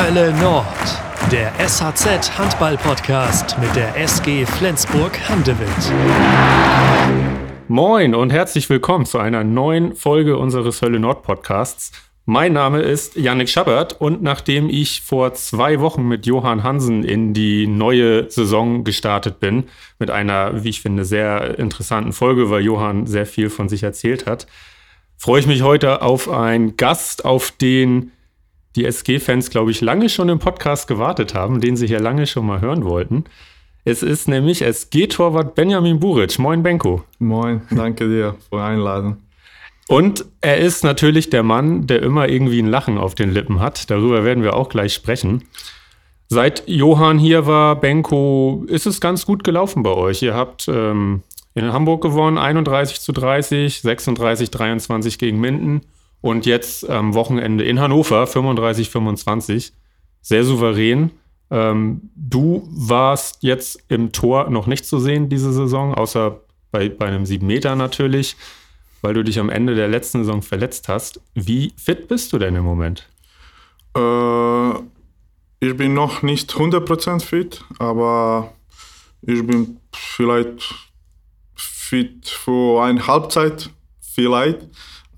Hölle Nord, der SHZ Handball Podcast mit der SG Flensburg Handewitt. Moin und herzlich willkommen zu einer neuen Folge unseres Hölle Nord Podcasts. Mein Name ist Yannick Schabert und nachdem ich vor zwei Wochen mit Johann Hansen in die neue Saison gestartet bin, mit einer, wie ich finde, sehr interessanten Folge, weil Johann sehr viel von sich erzählt hat, freue ich mich heute auf einen Gast, auf den die SG-Fans, glaube ich, lange schon im Podcast gewartet haben, den sie hier lange schon mal hören wollten. Es ist nämlich SG-Torwart Benjamin Buric. Moin, Benko. Moin, danke dir für die Einladung. Und er ist natürlich der Mann, der immer irgendwie ein Lachen auf den Lippen hat. Darüber werden wir auch gleich sprechen. Seit Johann hier war, Benko, ist es ganz gut gelaufen bei euch. Ihr habt ähm, in Hamburg gewonnen, 31 zu 30, 36, 23 gegen Minden und jetzt am Wochenende in Hannover, 35, 25. Sehr souverän. Ähm, du warst jetzt im Tor noch nicht zu sehen diese Saison, außer bei, bei einem 7 Meter natürlich weil du dich am Ende der letzten Saison verletzt hast. Wie fit bist du denn im Moment? Äh, ich bin noch nicht 100% fit, aber ich bin vielleicht fit für eine Halbzeit, vielleicht.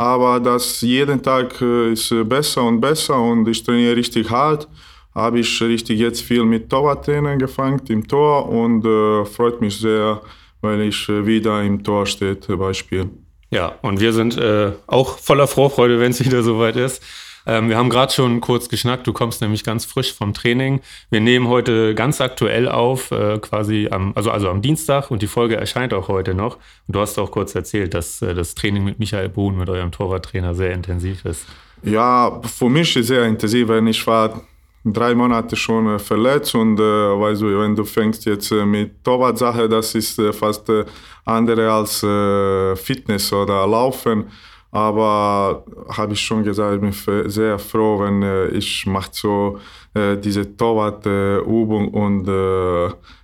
Aber das jeden Tag äh, ist besser und besser und ich trainiere richtig hart. Habe ich richtig jetzt viel mit Torwarttraining gefangen im Tor und äh, freut mich sehr, weil ich äh, wieder im Tor stehe bei Spiel. Ja, und wir sind äh, auch voller Vorfreude, wenn es wieder soweit ist. Ähm, wir haben gerade schon kurz geschnackt, du kommst nämlich ganz frisch vom Training. Wir nehmen heute ganz aktuell auf, äh, quasi am, also, also am Dienstag und die Folge erscheint auch heute noch. Und du hast auch kurz erzählt, dass äh, das Training mit Michael Bohn, mit eurem Torwarttrainer, sehr intensiv ist. Ja, für mich ist sehr intensiv, wenn ich war drei Monate schon äh, verletzt und äh, weißt du, wenn du fängst jetzt äh, mit Torwart-Sache, das ist äh, fast äh, andere als äh, Fitness oder Laufen. Aber habe ich schon gesagt, ich bin sehr froh, wenn ich mache so diese Torwart-Übung und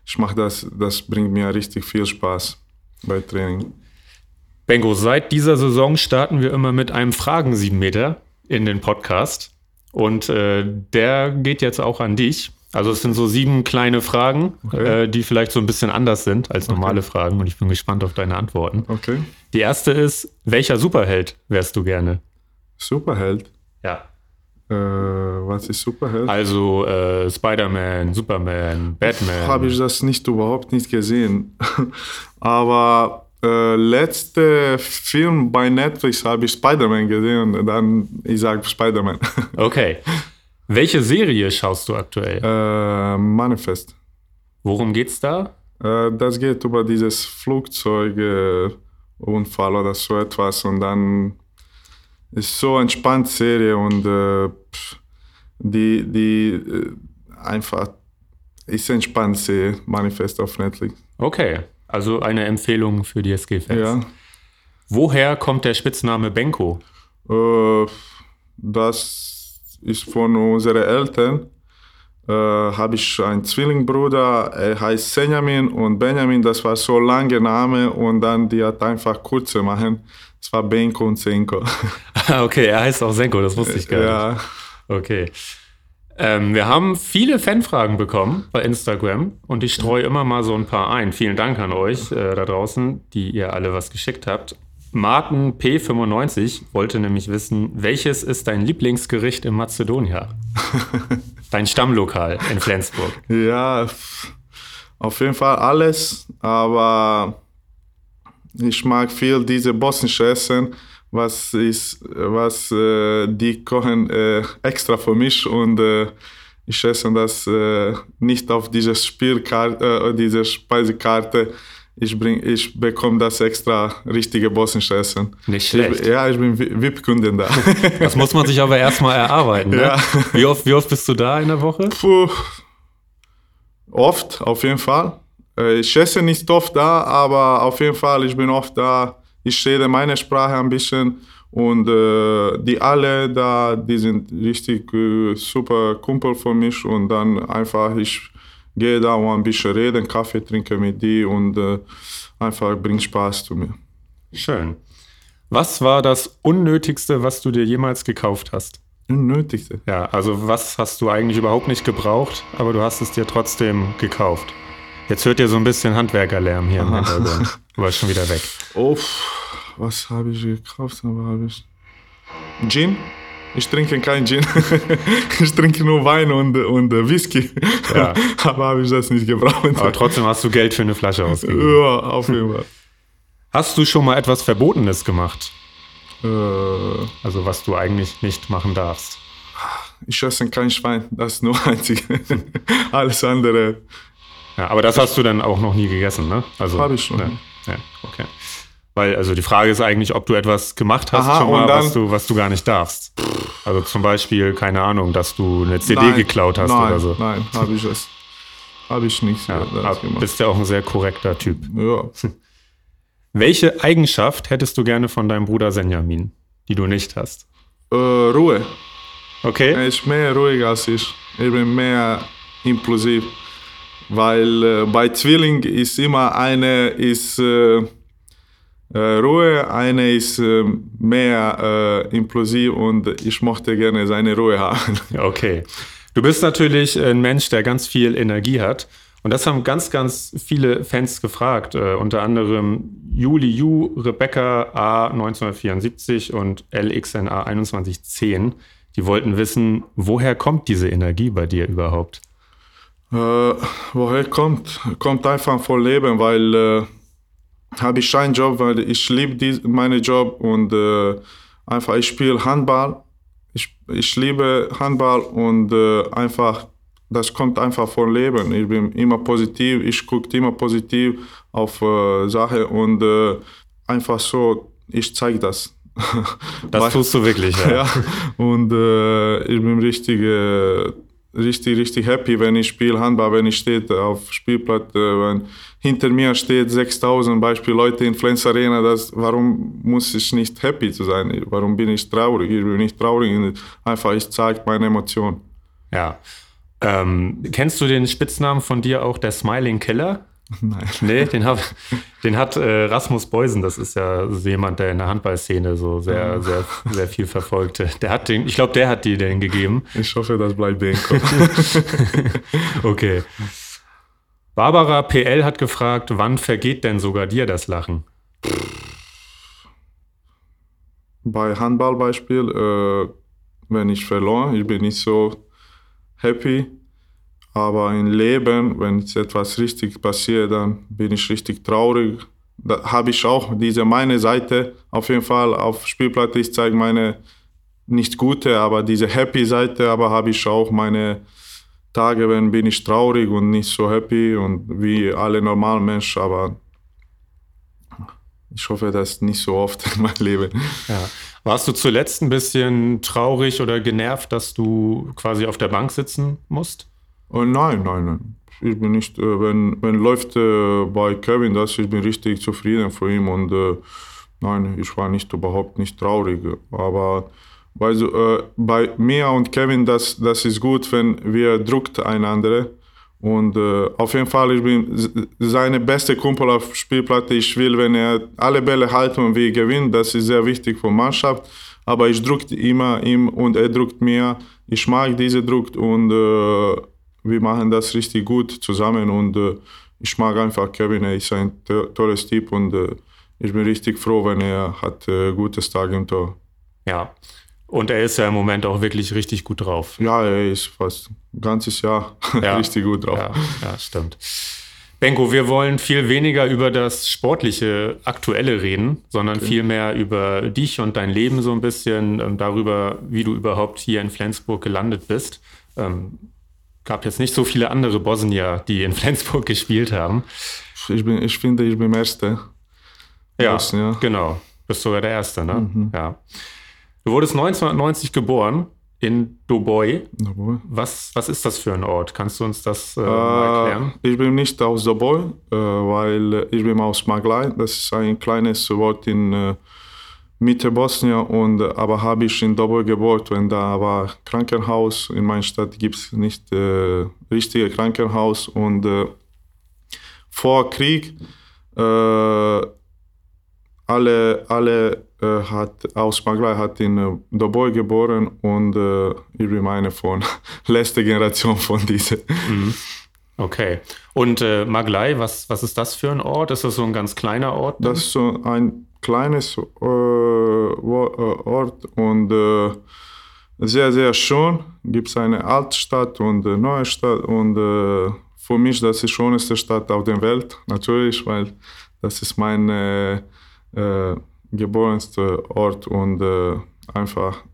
ich mache das, das bringt mir richtig viel Spaß bei Training. Bengo, seit dieser Saison starten wir immer mit einem Fragen-7 Meter in den Podcast. Und äh, der geht jetzt auch an dich. Also es sind so sieben kleine Fragen, okay. äh, die vielleicht so ein bisschen anders sind als normale okay. Fragen. Und ich bin gespannt auf deine Antworten. Okay. Die erste ist, welcher Superheld wärst du gerne? Superheld? Ja. Äh, was ist Superheld? Also äh, Spider-Man, Superman, Batman. Habe ich das nicht überhaupt nicht gesehen. Aber äh, letzte Film bei Netflix habe ich Spider-Man gesehen und dann ich sage Spider-Man. Okay. Welche Serie schaust du aktuell? Äh, Manifest. Worum geht's da? Äh, das geht über dieses Flugzeugunfall oder so etwas und dann ist so entspannt Serie und äh, die die äh, einfach ist entspannt Serie Manifest auf Netflix. Okay. Also eine Empfehlung für die SG-Fans. Ja. Woher kommt der Spitzname Benko? Äh, das ist von unseren Eltern. Äh, habe ich einen Zwillingbruder, er heißt Benjamin und Benjamin, das war so lange Name und dann die hat einfach kurze machen. Es war Benko und Senko. okay, er heißt auch Senko, das wusste ich gar nicht. Ja. Okay. Ähm, wir haben viele Fanfragen bekommen bei Instagram und ich streue immer mal so ein paar ein. Vielen Dank an euch äh, da draußen, die ihr alle was geschickt habt. Martin P95 wollte nämlich wissen, welches ist dein Lieblingsgericht in Mazedonia? dein Stammlokal in Flensburg. Ja, auf jeden Fall alles, aber ich mag viel diese bosnische Essen was ist, was äh, die kochen äh, extra für mich und äh, ich esse das äh, nicht auf diese Spielkarte, äh, diese Speisekarte. Ich, bring, ich bekomme das extra richtige bosnische Essen. Nicht schlecht. Ich, ja, ich bin VIP-Kunde da. Das muss man sich aber erstmal erarbeiten. Ne? Ja. Wie, oft, wie oft bist du da in der Woche? Puh, oft, auf jeden Fall. Äh, ich esse nicht oft da, aber auf jeden Fall, ich bin oft da ich rede meine Sprache ein bisschen und äh, die alle da, die sind richtig äh, super Kumpel von mich und dann einfach ich gehe da und ein bisschen reden, Kaffee trinke mit die und äh, einfach bringt Spaß zu mir. Schön. Was war das Unnötigste, was du dir jemals gekauft hast? Unnötigste. Ja, also was hast du eigentlich überhaupt nicht gebraucht, aber du hast es dir trotzdem gekauft. Jetzt hört ihr so ein bisschen Handwerkerlärm hier im Hintergrund. Du warst schon wieder weg. Oh, was habe ich gekauft? Aber habe ich Gin? Ich trinke kein Gin. ich trinke nur Wein und, und Whisky. Ja. aber habe ich das nicht gebraucht. Aber trotzdem hast du Geld für eine Flasche ausgegeben. ja, auf jeden Fall. Hast du schon mal etwas Verbotenes gemacht? Äh, Also was du eigentlich nicht machen darfst? ich esse kein Schwein. Das ist nur einzig. Alles andere. Ja, aber das hast du dann auch noch nie gegessen, ne? Also, Hab ich schon. Ne? Ja, okay. Weil, also die Frage ist eigentlich, ob du etwas gemacht hast Aha, schon mal, was, du, was du gar nicht darfst. Also zum Beispiel, keine Ahnung, dass du eine CD Nein, geklaut hast nein, oder so. Nein, habe ich es. Habe ich nicht Ja, das ab- gemacht. bist ja auch ein sehr korrekter Typ. Ja. Welche Eigenschaft hättest du gerne von deinem Bruder Senjamin, die du nicht hast? Äh, Ruhe. Okay? Er ist mehr ruhig als ich. Ich bin mehr impulsiv. Weil äh, bei Zwilling ist immer eine ist äh, Ruhe, eine ist äh, mehr äh, impulsiv und ich mochte gerne seine Ruhe haben. Okay. Du bist natürlich ein Mensch, der ganz viel Energie hat. Und das haben ganz, ganz viele Fans gefragt. Äh, unter anderem Juli Yu, Rebecca A 1974 und LXNA 2110. Die wollten wissen, woher kommt diese Energie bei dir überhaupt? Äh, woher kommt? Kommt einfach von Leben, weil äh, habe ich einen Job, weil ich liebe meinen Job und äh, einfach ich spiele Handball. Ich, ich liebe Handball und äh, einfach das kommt einfach von Leben. Ich bin immer positiv, ich gucke immer positiv auf äh, Sachen und äh, einfach so, ich zeige das. Das tust du wirklich, ja. ja, und äh, ich bin richtig, richtig, richtig happy, wenn ich spiele Handball, wenn ich stehe auf Spielplatz, äh, wenn hinter mir steht 6000 Beispiel Leute in Flens Arena, das, warum muss ich nicht happy zu sein? Warum bin ich traurig? Ich bin nicht traurig, einfach ich zeige meine Emotion. Ja. Ähm, kennst du den Spitznamen von dir auch, der Smiling Killer? Nein. Nee, den, hab, den hat äh, Rasmus Beusen, das ist ja so jemand, der in der Handballszene so sehr, sehr, sehr viel verfolgte. Der hat den, ich glaube, der hat dir den gegeben. Ich hoffe, das bleibt Benko. Okay. Barbara PL hat gefragt, wann vergeht denn sogar dir das Lachen? Bei Handballbeispiel, äh, wenn ich verloren, ich bin nicht so happy. Aber im Leben, wenn etwas richtig passiert, dann bin ich richtig traurig. Da habe ich auch diese meine Seite auf jeden Fall auf Spielplatte. Ich zeige meine nicht gute, aber diese happy Seite. Aber habe ich auch meine Tage, wenn bin ich traurig und nicht so happy und wie alle normalen Menschen. Aber ich hoffe, das nicht so oft in meinem Leben. Ja. Warst du zuletzt ein bisschen traurig oder genervt, dass du quasi auf der Bank sitzen musst? Oh, nein, nein, nein. Ich bin nicht, äh, wenn, wenn läuft äh, bei Kevin das, ich bin richtig zufrieden für ihn und äh, nein, ich war nicht überhaupt nicht traurig. Aber bei, äh, bei mir und Kevin, das, das ist gut, wenn wir druckt einander. Und äh, auf jeden Fall, ich bin seine beste Kumpel auf Spielplatte. Ich will, wenn er alle Bälle halten und wir gewinnen, das ist sehr wichtig für Mannschaft. Aber ich druckt immer ihm und er druckt mir. Ich mag diese Druck und äh, wir machen das richtig gut zusammen. Und äh, ich mag einfach Kevin, er ist ein to tolles Typ und äh, ich bin richtig froh, wenn er hat äh, gutes Tag im Tor. Ja. Und er ist ja im Moment auch wirklich richtig gut drauf. Ja, er ist fast ein ganzes Jahr Ja. richtig gut drauf. Ja, ja, stimmt. Benko, wir wollen viel weniger über das sportliche Aktuelle reden, sondern viel mehr über dich und dein Leben so ein bisschen, ähm, darüber, wie du überhaupt hier in Flensburg gelandet bist. Ähm, gab jetzt nicht so viele andere Bosnier, die in Flensburg gespielt haben. Ich, bin, ich finde, ich bin Erster. Ja, Bosnier. genau. Bist sogar der Erste, ne? Ja. Du wurdest 1990 geboren in Doboj. Jawohl. Was, was ist das für ein Ort? Kannst du uns das äh, mal erklären? Äh, ich bin nicht aus Doboj, äh, weil äh, ich bin aus Maglaj. Das ist ein kleines Ort in äh, Mitte Bosnien. Und, aber habe ich in Doboj geboren, wenn da war Krankenhaus. In meiner Stadt gibt es nicht äh, richtige Krankenhaus. Und äh, vor Krieg äh, alle, alle äh, hat aus Maglai hat in äh, Doboj geboren und äh, ich bin eine von letzter Generation von dieser. Mhm. Okay. Und äh, Maglai, was, was ist das für ein Ort? Ist das so ein ganz kleiner Ort? Das ist so ein kleines äh, Ort und äh, sehr, sehr schön. Gibt es eine Altstadt und eine neue Stadt und äh, für mich das ist die schönste Stadt auf der Welt, natürlich, weil das ist mein äh, äh, geborenster Ort und äh, einfach,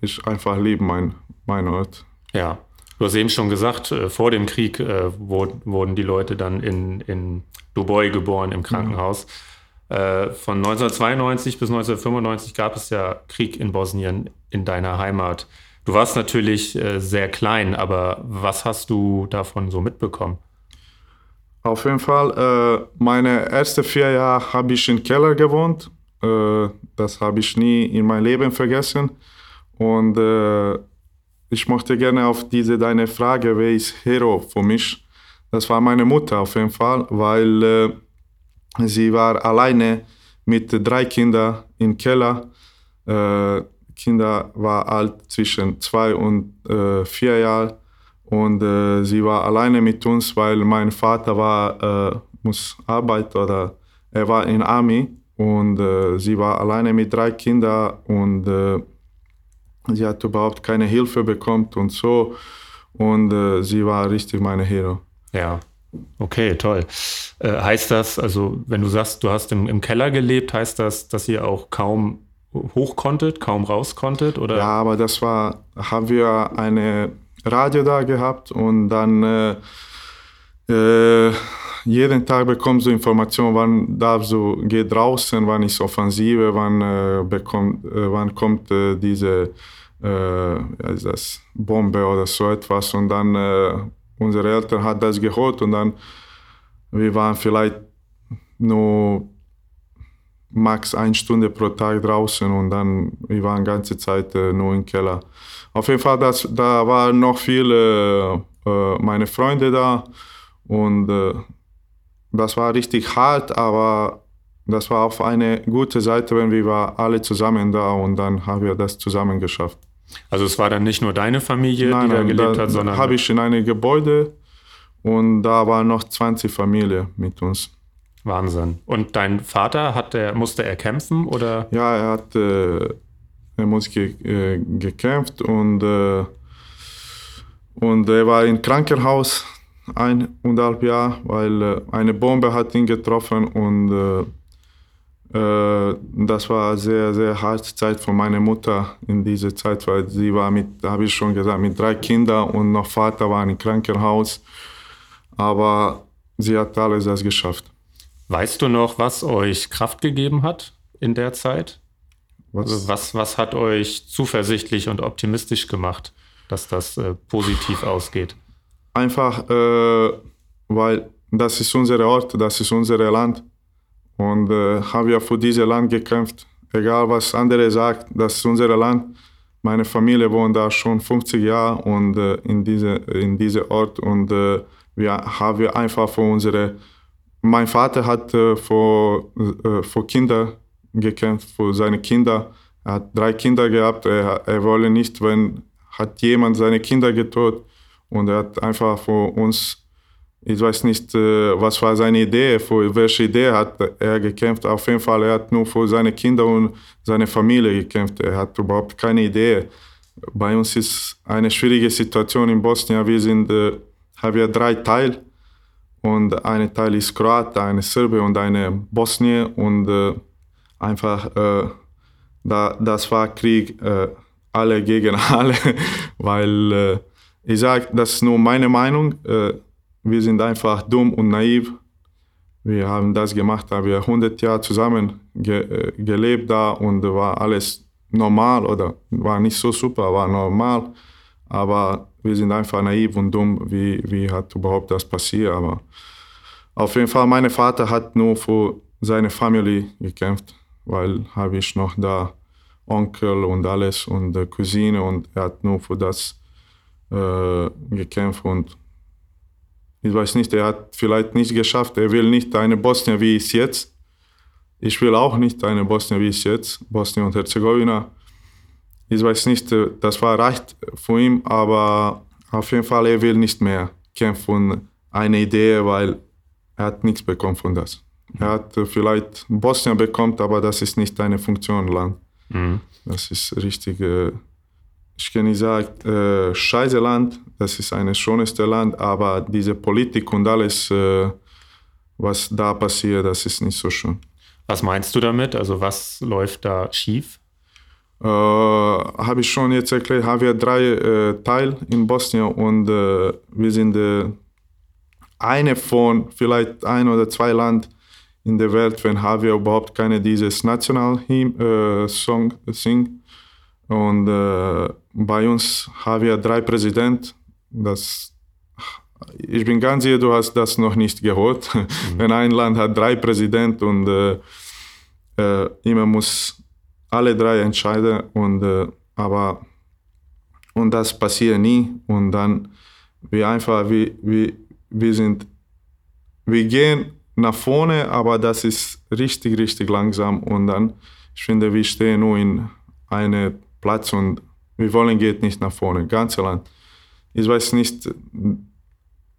ich einfach liebe mein, mein Ort. Ja, du hast eben schon gesagt, äh, vor dem Krieg äh, wurden die Leute dann in, in Dubai geboren im Krankenhaus. Ja. Äh, von 1992 bis 1995 gab es ja Krieg in Bosnien in deiner Heimat. Du warst natürlich sehr klein, aber was hast du davon so mitbekommen? Auf jeden Fall, äh, meine ersten vier Jahre habe ich im Keller gewohnt. Äh, das habe ich nie in meinem Leben vergessen. Und äh, ich möchte gerne auf diese deine Frage, wer ist Hero für mich? Das war meine Mutter auf jeden Fall, weil äh, sie war alleine mit drei Kindern im Keller. Äh, Kinder war alt zwischen zwei und äh, vier Jahren und äh, sie war alleine mit uns, weil mein Vater war, äh, muss arbeiten oder er war in Army und äh, sie war alleine mit drei Kindern und äh, sie hat überhaupt keine Hilfe bekommen und so. Und sie war richtig meine Hero. Ja, okay, toll. Äh, heißt das, also wenn du sagst, du hast im, im Keller gelebt, heißt das, dass ihr auch kaum hoch konntet, kaum raus konntet? Oder? Ja, aber das war, haben wir eine Radio da gehabt und dann äh, äh, jeden Tag bekommst du Informationen, wann darfst du, geh draußen, wann ist Offensive, wann, äh, bekommt, äh, wann kommt äh, diese äh, das, Bombe oder so etwas und dann unsere Eltern hat das gehört und dann wir waren vielleicht nur max eine Stunde pro Tag draußen und dann wir waren ganze Zeit äh, nur im Keller. Auf jeden Fall, das, da waren noch viele äh, meine Freunde da und äh, das war richtig hart, aber das war auf eine gute Seite, wenn wir alle zusammen da und dann haben wir das zusammen geschafft. Also es war dann nicht nur deine Familie, nein, die da gelebt da, hat, sondern... habe ich in einem Gebäude und da waren noch 20 Familien mit uns. Wahnsinn. Und dein Vater, hat der, musste er kämpfen oder? Ja, er hat äh, er muss ge, äh, gekämpft und, äh, und er war im Krankenhaus eineinhalb Jahre, weil äh, eine Bombe hat ihn getroffen und äh, das war eine sehr, sehr harte Zeit für meine Mutter in dieser Zeit, weil sie war mit, habe ich schon gesagt, mit drei Kindern und noch Vater war im Krankenhaus. Aber sie hat alles das geschafft. Weißt du noch, was euch Kraft gegeben hat in der Zeit? Was, also was, was hat euch zuversichtlich und optimistisch gemacht, dass das äh, positiv ausgeht? Einfach, äh, weil das ist unser Ort, das ist unser Land. Und äh, haben wir für dieses Land gekämpft. Egal was andere sagen, das ist unser Land. Meine Familie wohnt da schon 50 Jahre und äh, in diesem in diese Ort und äh, wir haben einfach für unsere. Mein Vater hat äh, für, äh, für Kinder gekämpft für seine Kinder. Er hat drei Kinder gehabt. Er, er wollte nicht, wenn hat jemand seine Kinder getötet und er hat einfach für uns, ich weiß nicht, äh, was war seine Idee, für welche Idee hat er gekämpft. Auf jeden Fall, er hat nur für seine Kinder und seine Familie gekämpft. Er hat überhaupt keine Idee. Bei uns ist eine schwierige Situation in Bosnien. Wir sind, äh, haben wir drei Teile und ein Teil ist Kroat, eine Serbe und eine Bosnien und äh, einfach, da, das war Krieg, alle gegen alle, weil ich sage, das ist nur meine Meinung, wir sind einfach dumm und naiv. Wir haben das gemacht, haben wir 100 Jahre zusammen ge äh, gelebt da und war alles normal oder war nicht so super, war normal. Aber wir sind einfach naiv und dumm, wie, wie hat überhaupt das passiert. Aber auf jeden Fall, mein Vater hat nur für seine Familie gekämpft weil habe ich noch da Onkel und alles und Cousine und er hat nur für das äh, gekämpft und ich weiß nicht, er hat vielleicht nicht geschafft, er will nicht eine Bosnien wie es jetzt. ich will auch nicht eine Bosnien wie es jetzt, Bosnien und Herzegowina. Ich weiß nicht, äh, das war reicht für ihn, aber auf jeden Fall, er will nicht mehr kämpfen von einer Idee, weil er hat nichts bekommen von das. Er hat äh, vielleicht Bosnien bekommen, aber das ist nicht eine Funktion Land. Mhm. Das ist richtig, ich kann nicht sagen, äh, scheiße Land, das ist ein schönes Land, aber diese Politik und alles, äh, was da passiert, das ist nicht so schön. Was meinst du damit? Also was läuft da schief? Äh, Habe ich schon jetzt erklärt, haben wir drei äh, Teile in Bosnien und äh, wir sind äh, eine von vielleicht ein oder zwei Land in der Welt, wenn haben wir überhaupt keine dieses National äh, Song singen. Und äh, bei uns haben wir drei Präsidenten. Das, ich bin ganz sicher, du hast das noch nicht gehört. Mhm. wenn ein Land hat drei Präsidenten und äh, äh, immer muss alle drei entscheiden und äh, aber und das passiert nie und dann wir einfach wir, wir, wir sind wir gehen nach vorne aber das ist richtig richtig langsam und dann ich finde wir stehen nur in einem Platz und wir wollen geht nicht nach vorne ganze Land ich weiß nicht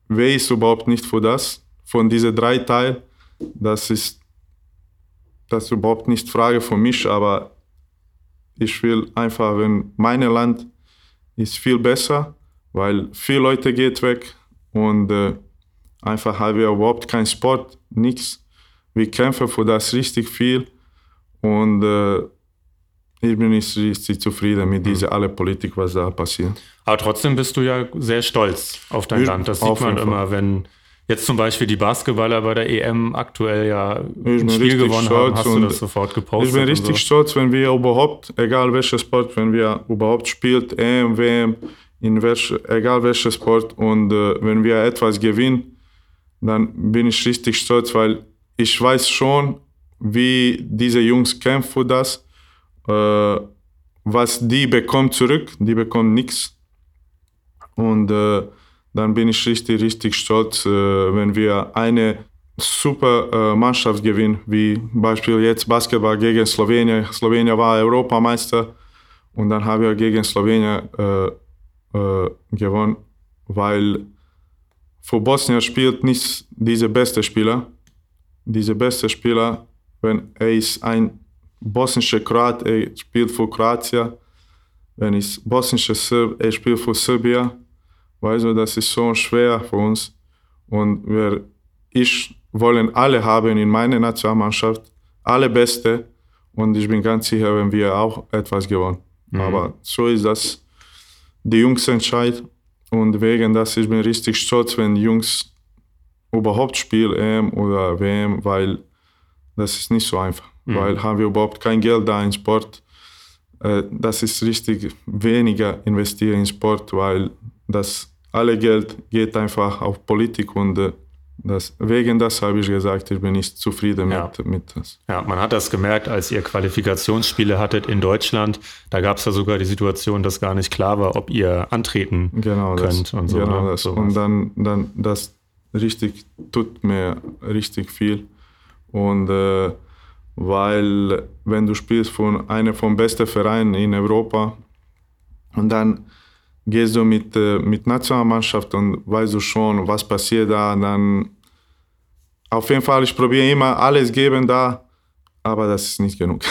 wer ist überhaupt nicht für das von diesen drei Teilen das ist das ist überhaupt nicht Frage von mich aber ich will einfach, wenn mein Land ist viel besser, weil viele Leute geht weg und äh, einfach haben wir überhaupt keinen Sport, nichts. Wir kämpfen für das richtig viel und äh, ich bin nicht richtig zufrieden mit dieser alle Politik, was da passiert. Aber trotzdem bist du ja sehr stolz auf dein ich, Land. Das sieht man immer, wenn Jetzt zum Beispiel die Basketballer bei der EM aktuell ja ein Spiel gewonnen haben, hast du das sofort gepostet? Ich bin richtig so. stolz, wenn wir überhaupt, egal welcher Sport, wenn wir überhaupt spielt, EM, WM, in welch, egal welcher Sport und äh, wenn wir etwas gewinnen, dann bin ich richtig stolz, weil ich weiß schon, wie diese Jungs kämpfen für das, äh, was die bekommen zurück, die bekommen nichts und äh, dann bin ich richtig, richtig stolz, äh, wenn wir eine super äh, Mannschaft gewinnen, wie Beispiel jetzt Basketball gegen Slowenien. Slowenien war Europameister und dann haben wir gegen Slowenien äh, äh, gewonnen, weil für Bosnien spielt nicht dieser beste Spieler. Dieser beste Spieler, wenn er ist ein bosnischer Kroat, er spielt für Kroatien. Wenn es bosnischer Serb, er spielt für Serbien Weißt du, das ist so schwer für uns. Und wir, ich wollen alle haben in meiner Nationalmannschaft, alle Beste. Und ich bin ganz sicher, wenn wir auch etwas gewonnen. Mhm. Aber so ist das. Die Jungs entscheiden. Und wegen das, ich bin richtig stolz, wenn die Jungs überhaupt spielen, EM oder WM, weil das ist nicht so einfach. Mhm. Weil haben wir überhaupt kein Geld da in Sport. Äh, das ist richtig weniger investieren in Sport, weil das alle Geld geht einfach auf Politik und äh, das, wegen das habe ich gesagt, ich bin nicht zufrieden ja. mit, mit das. Ja, man hat das gemerkt, als ihr Qualifikationsspiele hattet in Deutschland. Da gab es ja sogar die Situation, dass gar nicht klar war, ob ihr antreten genau könnt das, und so. Genau ne? das. Und dann, dann das richtig tut mir richtig viel. Und äh, weil wenn du spielst von einer von besten Vereinen in Europa und dann gehst du mit, äh, mit Nationalmannschaft und weißt du schon, was passiert da, dann auf jeden Fall, ich probiere immer alles geben da, aber das ist nicht genug.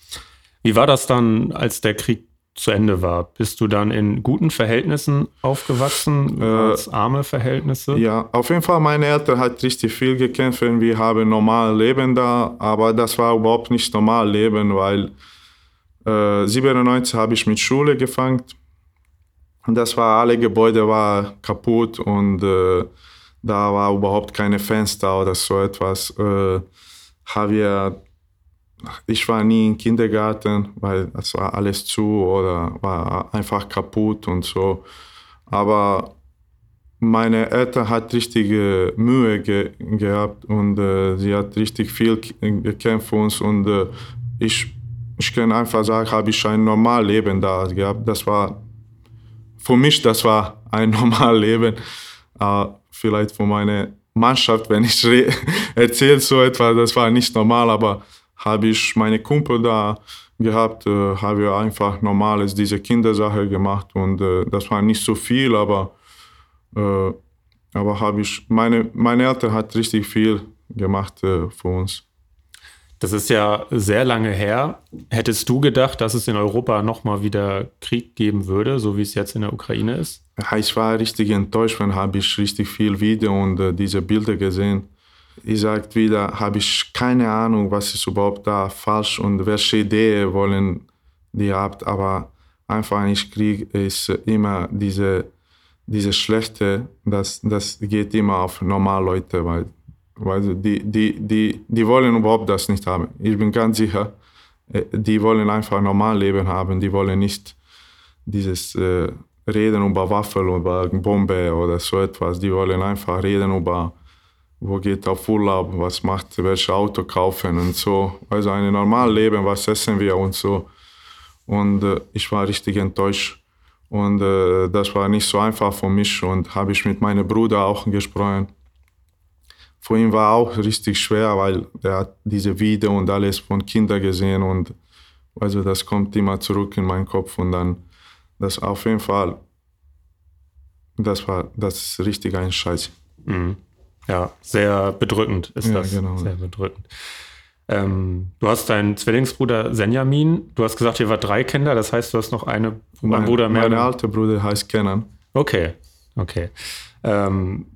Wie war das dann, als der Krieg zu Ende war? Bist du dann in guten Verhältnissen aufgewachsen, äh, arme Verhältnisse? Ja, auf jeden Fall, meine Eltern haben richtig viel gekämpft und wir haben normal Leben da, aber das war überhaupt nicht normal Leben, weil äh, 97 habe ich mit Schule gefangen und das war, alle Gebäude waren kaputt und äh, da war überhaupt keine Fenster oder so etwas. Äh, wir, ich war nie im Kindergarten, weil das war alles zu oder war einfach kaputt und so. Aber meine Eltern hat richtige Mühe ge gehabt und äh, sie hat richtig viel gekämpft für uns und äh, ich, ich kann einfach sagen, habe ich ein normales Leben da gehabt. Das war für mich, das war ein normales Leben. Äh, vielleicht für meine Mannschaft, wenn ich erzähle so etwas, das war nicht normal, aber habe ich meine Kumpel da gehabt, äh, habe einfach normales diese Kindersache gemacht und äh, das war nicht so viel, aber äh, aber habe ich meine meine Eltern hat richtig viel gemacht äh, für uns. Das ist ja sehr lange her. Hättest du gedacht, dass es in Europa nochmal wieder Krieg geben würde, so wie es jetzt in der Ukraine ist? Ja, ich war richtig enttäuscht, wenn habe ich richtig viel Video und äh, diese Bilder gesehen. Ich sage wieder, habe ich keine Ahnung, was ist überhaupt da falsch und welche Idee wollen die habt, aber einfach ein Krieg ist immer diese, diese schlechte, das, das geht immer auf normale Leute, weil weil die, die, die, die wollen überhaupt das nicht haben. Ich bin ganz sicher, äh, die wollen einfach ein normales Leben haben. Die wollen nicht dieses äh, Reden über Waffen, über Bombe oder so etwas. Die wollen einfach reden über, wo geht auf Urlaub, was macht, welches Auto kaufen und so. Also ein normales Leben, was essen wir und so. Und äh, ich war richtig enttäuscht. Und äh, das war nicht so einfach für mich. Und habe ich mit meinem Bruder auch gesprochen für ihn war auch richtig schwer, weil er hat diese Video und alles von Kindern gesehen und also das kommt immer zurück in meinen Kopf und dann das auf jeden Fall, das war das ist richtig ein Scheiß. Mhm. Ja, sehr bedrückend ist Ja, das. genau. Sehr bedrückend. Ähm, du hast deinen Zwillingsbruder Senjamin. Du hast gesagt, ihr wart drei Kinder. Das heißt, du hast noch eine, ein Mein, Bruder mehr. mein alter Bruder heißt Kenan. Okay, okay. Ähm,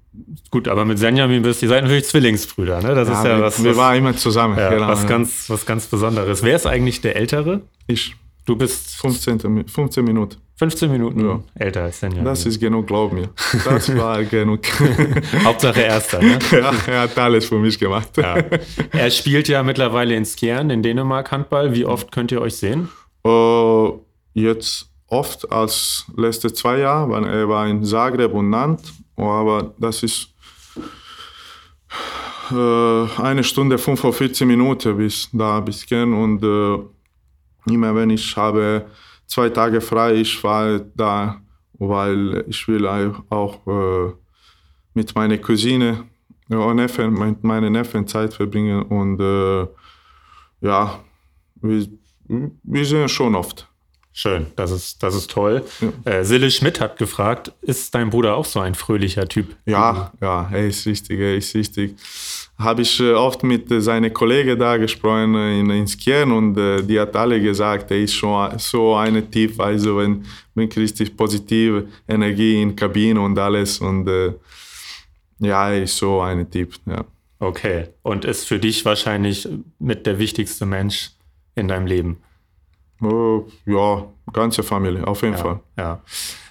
gut, aber mit Senjamin bist ihr seid natürlich Zwillingsbrüder, ne? Das ist ja wir, was, wir was, waren immer zusammen. ja, genau, was, ja. ganz, was ganz Besonderes. Wer ist eigentlich der Ältere? ich Du bist 15, Mi- 15 Minuten. 15 Minuten Ja. älter als Senjamin. Das ist genug, glaub mir. Das war genug. Hauptsache Erster, ne? ja, er hat alles für mich gemacht. Ja. Er spielt ja mittlerweile in Skjern in Dänemark Handball. Wie oft könnt ihr euch sehen? Äh, jetzt oft als letzte zwei Jahre, weil er war in Zagreb und Nantes, aber das ist äh, eine Stunde 45 Minuten bis da bis gehen und äh, immer wenn ich habe zwei Tage frei, ich fahre da, weil ich will auch- äh, mit meiner Cousine und Neffen, mit meinen Neffen Zeit verbringen und äh, ja, wir, wir sehen schon oft. Schön, das ist, das ist toll. Äh, Sille Schmidt hat gefragt, ist dein Bruder auch so ein fröhlicher Typ? Ja, ja, er ist richtig, er ist richtig. Habe ich äh, oft mit äh, seinen Kollegen da gesprochen äh, in, in Skien und die hat alle gesagt, er ist schon so ein Typ, also wenn, wenn richtig positive Energie in Kabine und alles und ja, er ist so ein Typ, ja. Okay. Und ist für dich wahrscheinlich mit der wichtigste Mensch in deinem Leben? Oh, ja, ganze Familie, auf jeden Fall. Ja.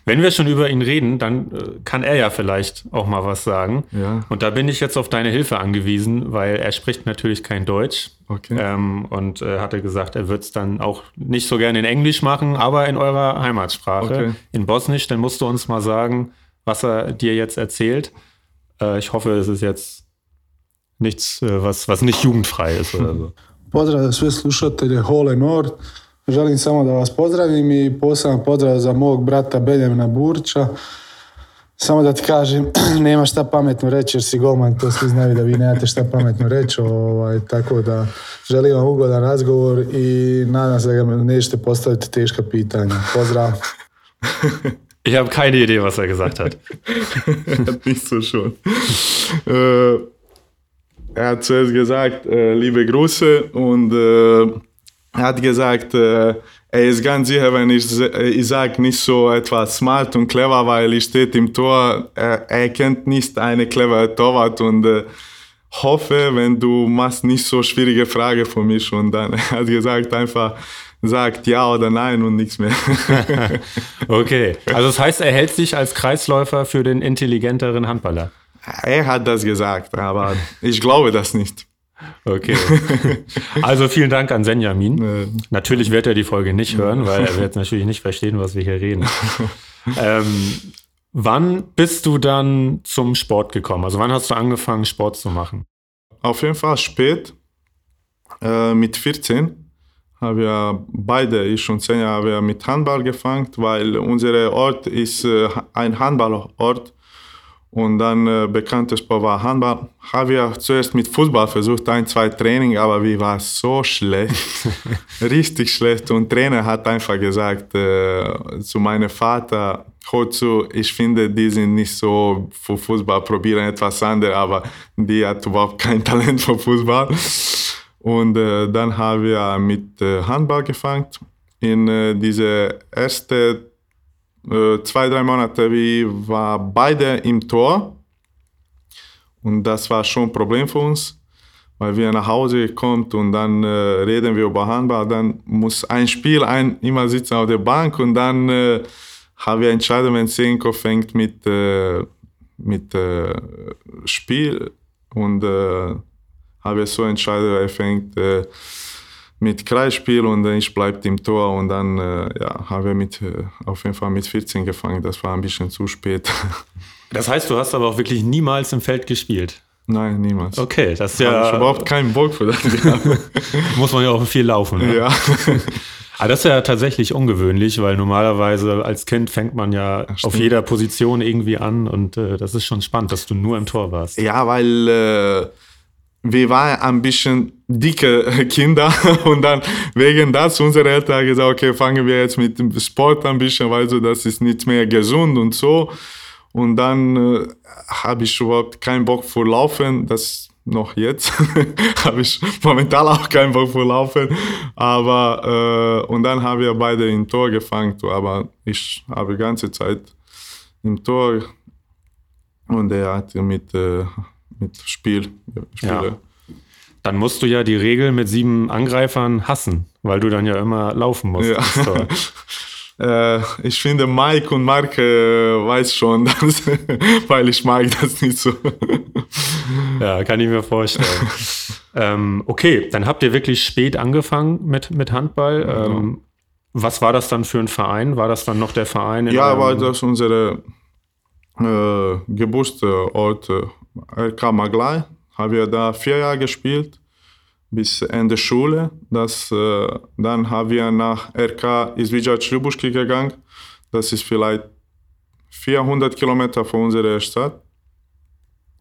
Wenn wir schon über ihn reden, dann äh, kann er ja vielleicht auch mal was sagen. Ja. Und da bin ich jetzt auf deine Hilfe angewiesen, weil er spricht natürlich kein Deutsch. Okay. Ähm, und äh, hatte gesagt, er wird es dann auch nicht so gerne in Englisch machen, aber in eurer Heimatsprache, Okay. in Bosnisch. Dann musst du uns mal sagen, was er dir jetzt erzählt. Äh, ich hoffe, es ist jetzt nichts, äh, was, was nicht jugendfrei ist oder so. Pozdrav sve slušatelje Hole Nord. Želim samo da vas pozdravim i poseban pozdrav za mog brata Benjamina Burča. Samo da ti kažem, nema šta pametno reći jer si golman, to svi znaju da vi nemate šta pametno reći. Ovaj, tako da želim vam ugodan razgovor i nadam se da ga nećete postaviti teška pitanja. Pozdrav! Ich habe keine Idee, was er gesagt hat. hat nicht so schon. äh, er hat zuerst gesagt, äh, liebe Grüße und äh, hat gesagt, äh, er ist ganz sicher, wenn ich, äh, ich sage nicht so etwas smart und clever, weil ich steht im Tor, er, er kennt nicht eine clevere Torwart und äh, hoffe, wenn du machst nicht so schwierige Frage für mich und dann er hat gesagt einfach sagt ja oder nein und nichts mehr. Okay. Also das heißt, er hält sich als Kreisläufer für den intelligenteren Handballer. er hat das gesagt, aber ich glaube das nicht. Okay. Also vielen Dank an Senjamin. Äh, Natürlich wird er die Folge nicht hören, weil er wird natürlich nicht verstehen, was wir hier reden. ähm, wann bist du dann zum Sport gekommen? Also wann hast du angefangen, Sport zu machen? Auf jeden Fall spät, äh, mit 14, haben wir beide, ich und Senja, haben wir mit Handball gefangen, weil unser Ort ist äh, ein Handballort. Und dann äh, bekanntes Sport war Handball. Haben wir zuerst mit Fußball versucht, ein, zwei Training, aber wir waren so schlecht. Richtig schlecht. Und Trainer hat einfach gesagt äh, zu meinem Vater, hör zu, ich finde, die sind nicht so für Fußball, probieren etwas anderes, aber die hat überhaupt kein Talent für Fußball. Und äh, dann haben wir mit äh, Handball gefangen. In äh, diese erste zwei, drei Monate, wir waren beide im Tor. Und das war schon ein Problem für uns, weil wir nach Hause kommt und dann äh, reden wir über Handball. Dann muss ein Spiel ein, immer sitzen auf der Bank und dann äh, haben wir entschieden, wenn Senko fängt mit, äh, mit äh, Spiel und äh, haben wir so entschieden, er fängt äh, mit Kreisspiel und ich bleibe im Tor und dann äh, ja, haben wir mit, äh, auf jeden Fall mit 14 gefangen. Das war ein bisschen zu spät. Das heißt, du hast aber auch wirklich niemals im Feld gespielt? Nein, niemals. Okay, das ist ja... Habe ich überhaupt keinen Bock für das. muss man ja auch viel laufen. Ne? ja. Aber das ist ja tatsächlich ungewöhnlich, weil normalerweise als Kind fängt man ja auf jeder Position irgendwie an und äh, das ist schon spannend, dass du nur im Tor warst. Ja, weil äh, wir waren ein bisschen dicke Kinder und dann wegen das unsere Eltern haben gesagt, okay, fangen wir jetzt mit dem Sport ein bisschen, weil so das ist nicht mehr gesund und so. Und dann äh, habe ich überhaupt keinen Bock für Laufen, das noch jetzt. Habe ich momentan auch keinen Bock für Laufen, aber äh, und dann haben wir beide im Tor gefangen, aber ich habe die ganze Zeit im Tor. Und er hat mit äh, mit Spiel. Spiele. Ja. Dann musst du ja die Regel mit sieben Angreifern hassen, weil du dann ja immer laufen musst. Ja. äh, ich finde, Mike und Mark äh, weiß schon, dass, weil ich mag das nicht so. ja, kann ich mir vorstellen. ähm, okay, dann habt ihr wirklich spät angefangen mit, mit Handball. Ähm, was war das dann für ein Verein? War das dann noch der Verein? ja, war das unsere äh, Geburtsort RK Maglai. Haben wir da vier Jahre gespielt bis Ende Schule. Das, äh, dann haben wir nach RK Izvijac Ljubuški gegangen. Das ist vielleicht 400 Kilometer von unserer Stadt.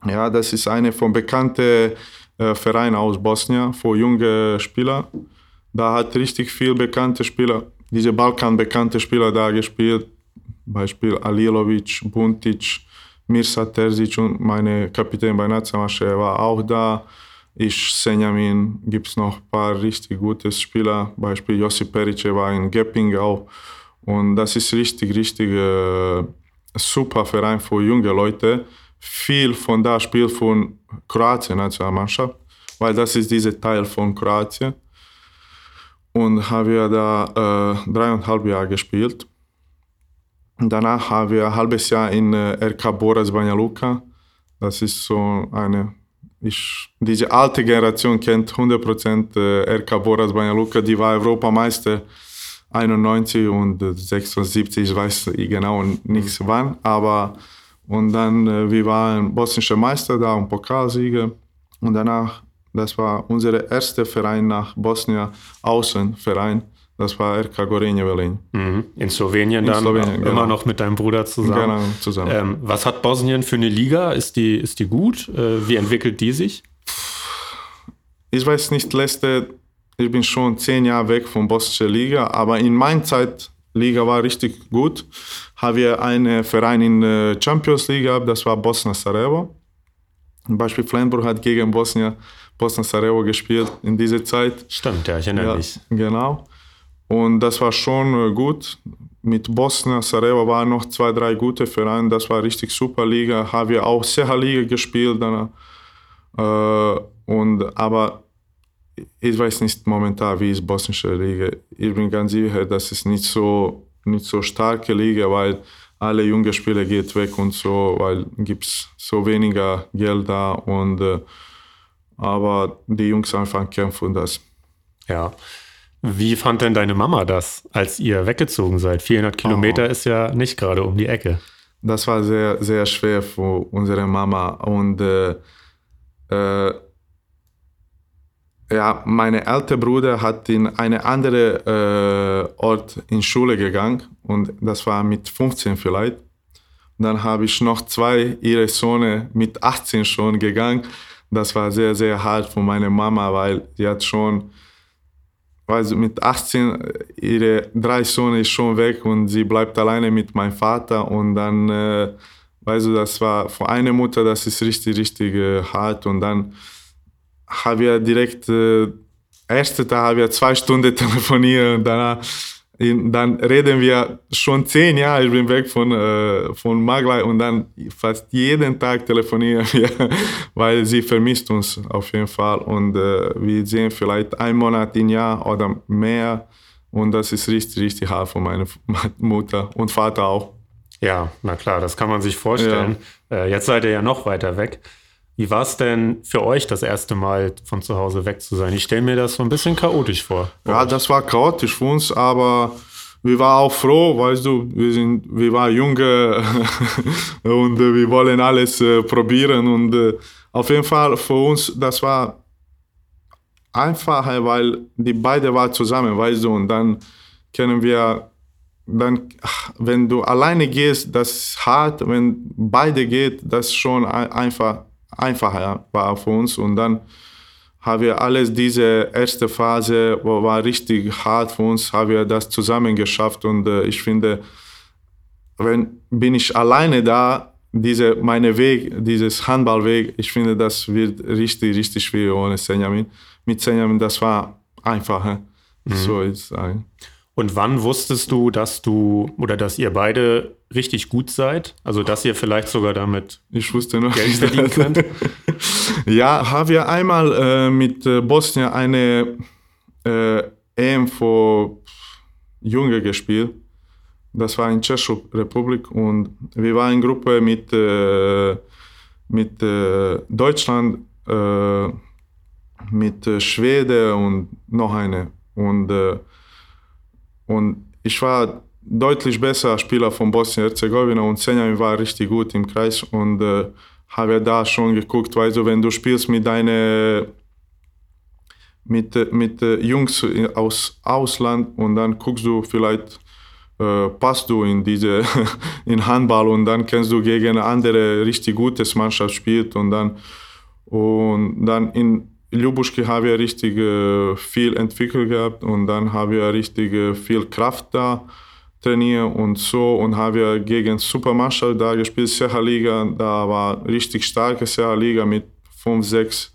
Ja, das ist eine von bekannten äh, Vereinen aus Bosnien für junge Spieler. Da hat richtig viel bekannte Spieler, diese Balkan bekannte Spieler da gespielt. Beispiel Alilovic, Buntic, Mirsa Terzic und meine Kapitän bei Nationalmannschaft war auch da. Ich, Senjamin, gibt es noch ein paar richtig gute Spieler. Beispiel Josip Peric war in Gepping auch. Und das ist richtig, richtig äh, super Verein für junge Leute. Viel von da spielt von Kroatien Nationalmannschaft, weil das ist dieser Teil von Kroatien. Und haben wir da äh, dreieinhalb Jahre gespielt. Danach haben wir ein halbes Jahr in äh, RK Boras Banja Luka. Das ist so eine, ich, diese alte Generation kennt 100% äh, RK Boras Banja Luka, die war Europameister 91 und 76, ich weiß genau nichts wann, aber und dann, äh, wir waren bosnischer Meister da und Pokalsieger. Und danach, das war unser erster Verein nach Bosnien, Außenverein das war RK Gorenje Velin. Mhm. In Slowenien In dann Slowenien, immer genau. noch mit deinem Bruder zusammen. Genau, zusammen. Ähm, was hat Bosnien für eine Liga? Ist die, ist die gut? Äh, wie entwickelt die sich? Ich weiß nicht, letzte, ich bin schon zehn Jahre weg von bosnischer Liga, aber in meiner Zeit Liga war richtig gut. Haben wir einen Verein in der Champions League gehabt, das war Bosnia Sarajevo. Zum Beispiel Flensburg hat gegen Bosnia, Bosnia Sarajevo gespielt in dieser Zeit. Stimmt, ja, ich erinnere ja, mich. Genau. Und das war schon äh, gut. Mit Bosnia Sarajevo waren noch zwei, drei gute Vereine. Das war richtig super Liga. Haben wir auch Seha Liga gespielt. Dann, äh, und, aber ich weiß nicht momentan, wie ist bosnische Liga. Ich bin ganz sicher, das ist nicht so nicht so starke Liga, weil alle junge Spieler geht weg und so, weil gibt so weniger Geld da und äh, aber die Jungs einfach kämpfen das. Ja, wie fand denn deine Mama das, als ihr weggezogen seid? 400 Kilometer oh. ist ja nicht gerade um die Ecke. Das war sehr, sehr schwer für unsere Mama. Und äh, äh, ja, mein älter Bruder hat in eine andere äh, Ort in Schule gegangen und das war mit 15 vielleicht. Dann habe ich noch zwei ihre Söhne mit 18 schon gegangen. Das war sehr, sehr hart für meine Mama, weil sie hat schon, also mit 18, ihre drei Söhne ist schon weg und sie bleibt alleine mit meinem Vater und dann, äh, weißt du, das war für eine Mutter, das ist richtig, richtig äh, hart und dann haben wir direkt, äh, erste Tag haben wir zwei Stunden telefoniert und danach dann reden wir schon zehn Jahre, ich bin weg von, äh, von Maglai und dann fast jeden Tag telefonieren wir, weil sie vermisst uns auf jeden Fall und äh, wir sehen vielleicht einen Monat im Jahr oder mehr und das ist richtig, richtig hart für meine Mutter und Vater auch. Ja, na klar, das kann man sich vorstellen. Ja. Äh, jetzt seid ihr ja noch weiter weg. Wie war es denn für euch das erste Mal von zu Hause weg zu sein? Ich stelle mir das so ein bisschen chaotisch vor. Ja, das war chaotisch für uns, aber wir waren auch froh, weißt du, wir, sind, wir waren junge und äh, wir wollen alles äh, probieren und äh, auf jeden Fall für uns, das war einfacher, weil die beide waren zusammen, weißt du, und dann können wir, dann, wenn du alleine gehst, das ist hart, wenn beide geht, das ist schon einfach einfacher war für uns. Und dann haben wir alles diese erste Phase, war richtig hart für uns, haben wir das zusammen geschafft. Und äh, ich finde, wenn bin ich alleine da, diese meine Weg, dieses Handballweg, ich finde, das wird richtig, richtig schwierig ohne Senjamin. Mit Senjamin, das war einfacher. Mhm. So ist es eigentlich. Und wann wusstest du, dass du oder dass ihr beide richtig gut seid? Also dass ihr vielleicht sogar damit ich wusste noch Geld verdienen könnt? ja, haben wir einmal äh, mit äh, Bosnien eine äh, EM für Junge gespielt. Das war in Tschechischen Republik und wir waren in Gruppe mit, äh, mit äh, Deutschland, äh, mit Schweden und noch eine. Und und ich war deutlich besser Spieler von Bosnien-Herzegowina und Senjamin war richtig gut im Kreis und äh, habe da schon geguckt, weißt du, wenn du spielst mit deinen mit, mit äh, Jungs aus Ausland und dann guckst du vielleicht äh, passt du in diese in Handball und dann kannst du gegen andere richtig gutes Mannschaft spielen und dann und dann in Ljubuschki haben wir richtig äh, viel entwickelt gehabt und dann haben wir richtig äh, viel Kraft da trainiert und so und haben wir gegen Supermannschaft da gespielt, Serra Liga, da war richtig starke Serra Liga mit 5, 6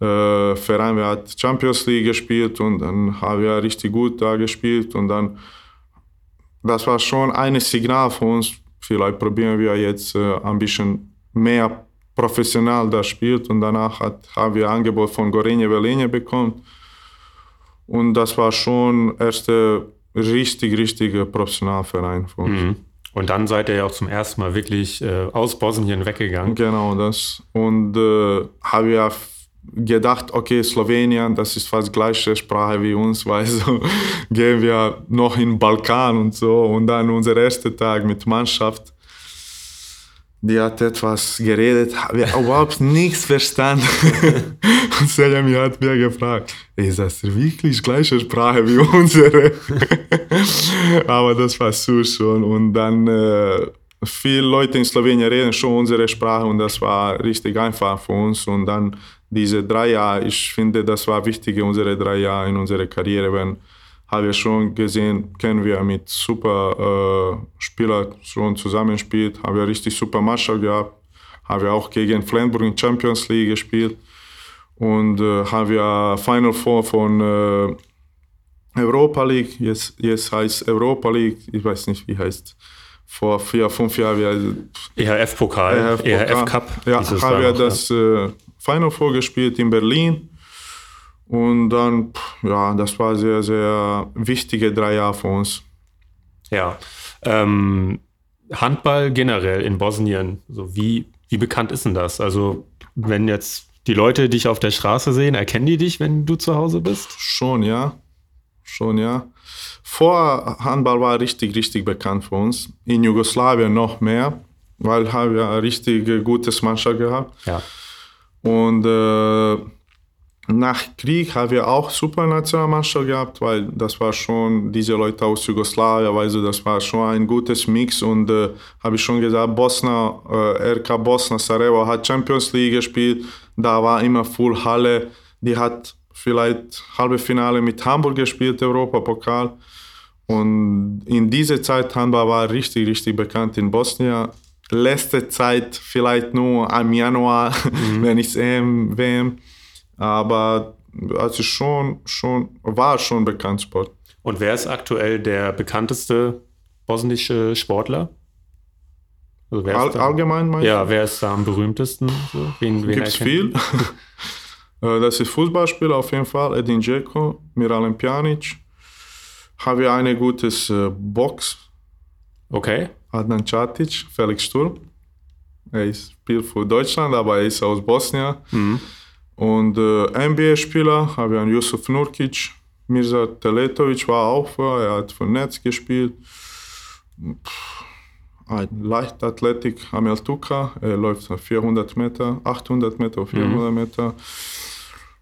äh, Vereinen. Wir haben Champions League gespielt und dann haben wir richtig gut da gespielt und dann, das war schon ein Signal für uns, vielleicht probieren wir jetzt äh, ein bisschen mehr professionell da spielt und danach hat, haben wir Angebot von Gorenje Velenje bekommen. Und das war schon erste richtig, richtige Professionalverein für uns. Mhm. Und dann seid ihr ja auch zum ersten Mal wirklich äh, aus Bosnien weggegangen. Genau das. Und äh, habe ja gedacht, okay, Slowenien, das ist fast gleiche Sprache wie uns, weil so gehen wir noch in den Balkan und so. Und dann unser erster Tag mit Mannschaft die hat etwas geredet, habe überhaupt nichts verstanden. Und Seljami hat mir gefragt, ist das wirklich gleiche Sprache wie unsere? Aber das war so schon. Und dann, äh, viele Leute in Slowenien reden schon unsere Sprache und das war richtig einfach für uns. Und dann diese drei Jahre, ich finde, das war wichtig, unsere drei Jahre in unserer Karriere, wenn haben wir schon gesehen, können wir mit super äh, Spielern schon zusammenspielt, haben wir richtig super Mannschaft gehabt, haben wir auch gegen Flensburg in Champions League gespielt und äh, haben wir Final Four von äh, Europa League, jetzt, jetzt heißt Europa League, ich weiß nicht, wie heißt vor vier, fünf Jahren. EHF-Pokal, EHF, EHF Cup. Ja, haben wir das äh, Final Four gespielt in Berlin und dann, ja, das war sehr, sehr wichtige drei Jahre für uns. Ja. Ähm, Handball generell in Bosnien, so wie, wie bekannt ist denn das? Also, wenn jetzt die Leute dich auf der Straße sehen, erkennen die dich, wenn du zu Hause bist? Schon, ja. Schon, ja. Vor Handball war richtig, richtig bekannt für uns. In Jugoslawien noch mehr, weil haben wir ein richtig gutes Mannschaft gehabt. Ja. Und äh, nach Krieg haben wir auch super Nationalmannschaft gehabt, weil das war schon diese Leute aus Jugoslawien, also das war schon ein gutes Mix und äh, habe ich schon gesagt, Bosna, äh, RK Bosna Sarajevo hat Champions League gespielt, da war immer Full Halle, die hat vielleicht halbe Finale mit Hamburg gespielt, Europapokal und in dieser Zeit Handball war richtig, richtig bekannt in Bosnien. Letzte Zeit vielleicht nur im Januar, mhm. wenn ich EM, WM aber also schon, schon, war schon bekannt Sport. Und wer ist aktuell der bekannteste bosnische Sportler? Also All, allgemein meinst Ja, wer ist da am berühmtesten? So? Wen, wen Gibt's viel. Äh, das ist Fußballspieler auf jeden Fall, Edin Dzeko, Miralem Pjanic. Haben wir eine gute äh, Box. Okay. Adnan Čatic, Felix Sturm. Er spielt für Deutschland, aber er ist aus Bosnien. Mhm. Und äh, NBA-Spieler habe ich einen Yusuf Nurkic, Mirza Teletovic war auch vor, er hat für Netz gespielt. Ein Leichtathletik, Amel Tuka, er läuft 400 Meter, 800 Meter, 400 mhm. Meter.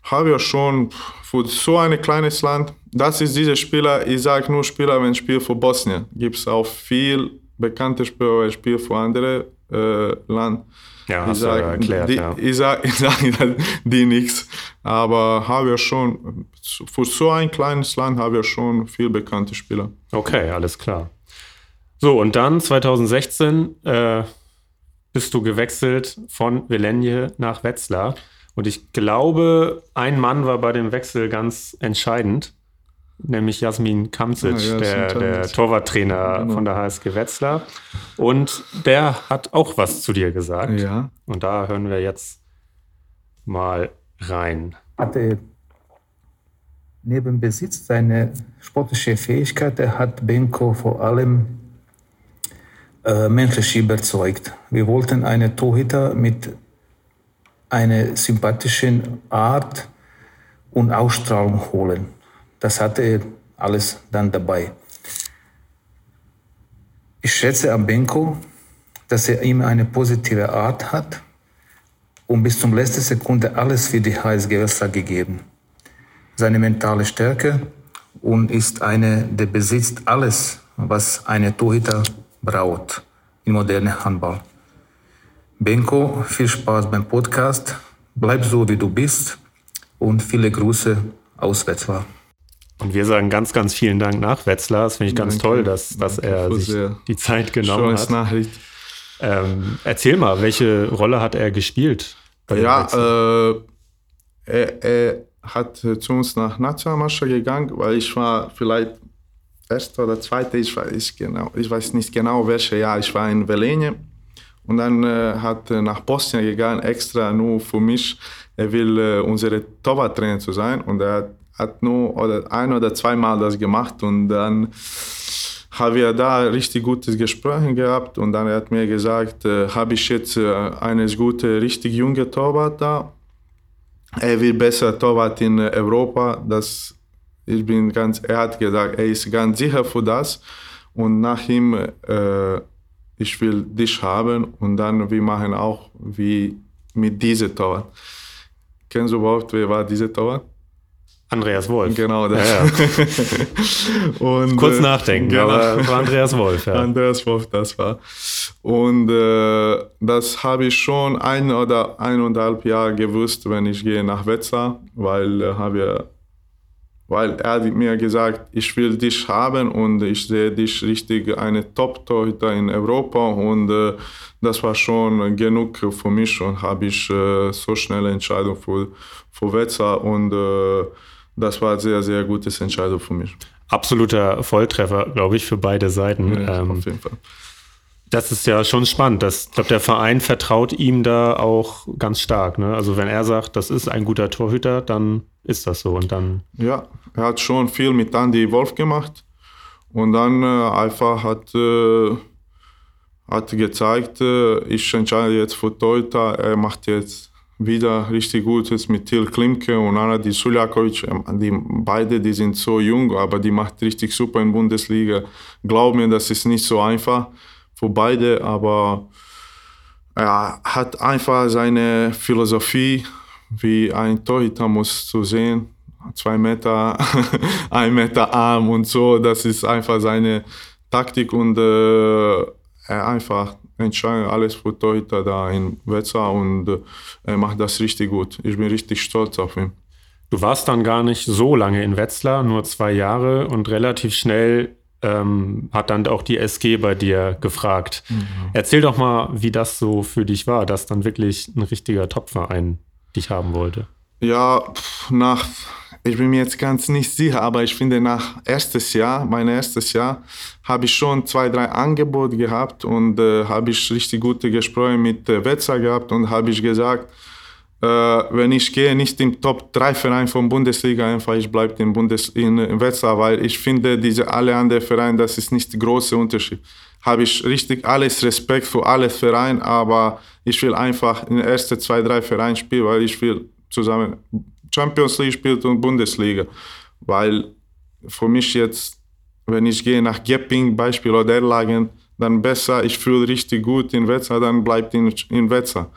Habe ja schon für so ein kleines Land, das ist dieser Spieler, ich sage nur Spieler, wenn ich spiele für Bosnien. Gibt es auch viel bekannte Spieler, wenn ich spiele für andere äh, Land. Ja, hast ich sag, ja erklärt, die, ja. Ich sage ich sag die nichts, aber haben wir schon, für so ein kleines Land haben wir schon viel bekannte Spieler. Okay, alles klar. So, und dann 2016 äh, bist du gewechselt von Velenje nach Wetzlar. Und ich glaube, ein Mann war bei dem Wechsel ganz entscheidend nämlich Jasmin Kamzic, ah, ja, der, der Torwarttrainer genau. von der HSG Wetzlar. Und der hat auch was zu dir gesagt. Ja. Und da hören wir jetzt mal rein. Hatte neben Besitz seine sportliche Fähigkeit, er hat Benko vor allem äh, menschlich überzeugt. Wir wollten einen Torhüter mit einer sympathischen Art und Ausstrahlung holen. Das hatte er alles dann dabei. Ich schätze am Benko, dass er immer eine positive Art hat und bis zum letzten Sekunde alles für die HSG Wetzlar gegeben. Seine mentale Stärke und ist eine, der besitzt alles, was eine Torhüter braucht im modernen Handball. Benko, viel Spaß beim Podcast. Bleib so, wie du bist und viele Grüße aus Wetzlar. Und wir sagen ganz, ganz vielen Dank nach Wetzlar. Das finde ich ganz Danke. toll, dass, dass er sich die Zeit genommen hat. Nachricht. Ähm, erzähl mal, welche Rolle hat er gespielt? ja, äh, er, er, hat zu uns nach Nationalmannschaft gegangen, weil ich war vielleicht erster oder zweiter, ich weiß, genau, ich weiß nicht genau, welches Jahr. Ich war in Velenje und dann äh, hat er nach Bosnien gegangen, extra nur für mich. Er will äh, unsere Torwarttrainer zu sein und er hat hat nur oder ein oder zweimal das gemacht und dann haben wir da richtig gutes Gespräch gehabt und dann hat mir gesagt, äh, habe ich jetzt äh, eines gute, richtig junge Torwart da. Er will besser Torwart in Europa. Das, ich bin ganz, er hat gesagt, er ist ganz sicher für das und nach ihm, äh, ich will dich haben und dann wir machen auch wie mit diesem Torwart. Kennst du überhaupt, wer war dieser Torwart? Andreas Wolf. Genau, das. Ja, ja. und, Kurz äh, nachdenken, genau. aber war Andreas Wolf. Ja. Andreas Wolf, das war. Und äh, das habe ich schon ein oder eineinhalb Jahre gewusst, wenn ich gehe nach Wetzlar, weil äh, habe weil er mir gesagt, ich will dich haben und ich sehe dich richtig eine Top-Torhüter in Europa und äh, das war schon genug für mich und habe ich äh, so schnelle Entscheidung für, für Wetzlar und äh, das war eine sehr, sehr gute Entscheidung für mich. Absoluter Volltreffer, glaube ich, für beide Seiten. Ja, ähm, auf jeden Fall. Das ist ja schon spannend. Ich glaube, der Verein vertraut ihm da auch ganz stark. Ne? Also wenn er sagt, das ist ein guter Torhüter, dann ist das so. Und dann ja, er hat schon viel mit Andy Wolf gemacht. Und dann äh, einfach hat, äh, hat gezeigt, äh, ich entscheide jetzt für Torhüter. Er macht jetzt wieder richtig gut ist mit Til Klimke und Anadi Suljakovic. Ähm, die beide, die sind so jung, aber die macht richtig super in Bundesliga. Glaub mir, das ist nicht so einfach für beide, aber er hat einfach seine Philosophie, wie ein Torhüter muss zu sehen. Zwei Meter, ein Meter Arm und so. Das ist einfach seine Taktik und äh, er einfach entscheidet alles für Torhüter da in Wetzlar und äh, er macht das richtig gut. Ich bin richtig stolz auf ihn. Du warst dann gar nicht so lange in Wetzlar, nur zwei Jahre und relativ schnell ähm, hat dann auch die SG bei dir gefragt. Mhm. Erzähl doch mal, wie das so für dich war, dass dann wirklich ein richtiger Topverein dich haben wollte. Ja, nach, ich bin mir jetzt ganz nicht sicher, aber ich finde nach erstes Jahr, mein erstes Jahr, habe ich schon zwei, drei Angebote gehabt und äh, habe ich richtig gute Gespräche mit äh, Wetzlar gehabt und habe ich gesagt, äh, wenn ich gehe, nicht im Top 3 Verein von Bundesliga, einfach ich bleibe in, Bundes in, in Wetzlar, weil ich finde, diese alle anderen Vereine, das ist nicht der große Unterschied. Habe ich richtig alles Respekt für alle Vereine, aber ich will einfach in den ersten zwei, drei Vereinen spielen, weil ich will zusammen Champions League spielen und Bundesliga. Weil für mich jetzt, wenn ich gehe nach Gepping, Beispiel oder Erlagen, dann besser, ich fühle richtig gut in Wetzlar, dann bleibt in, in Wetzlar.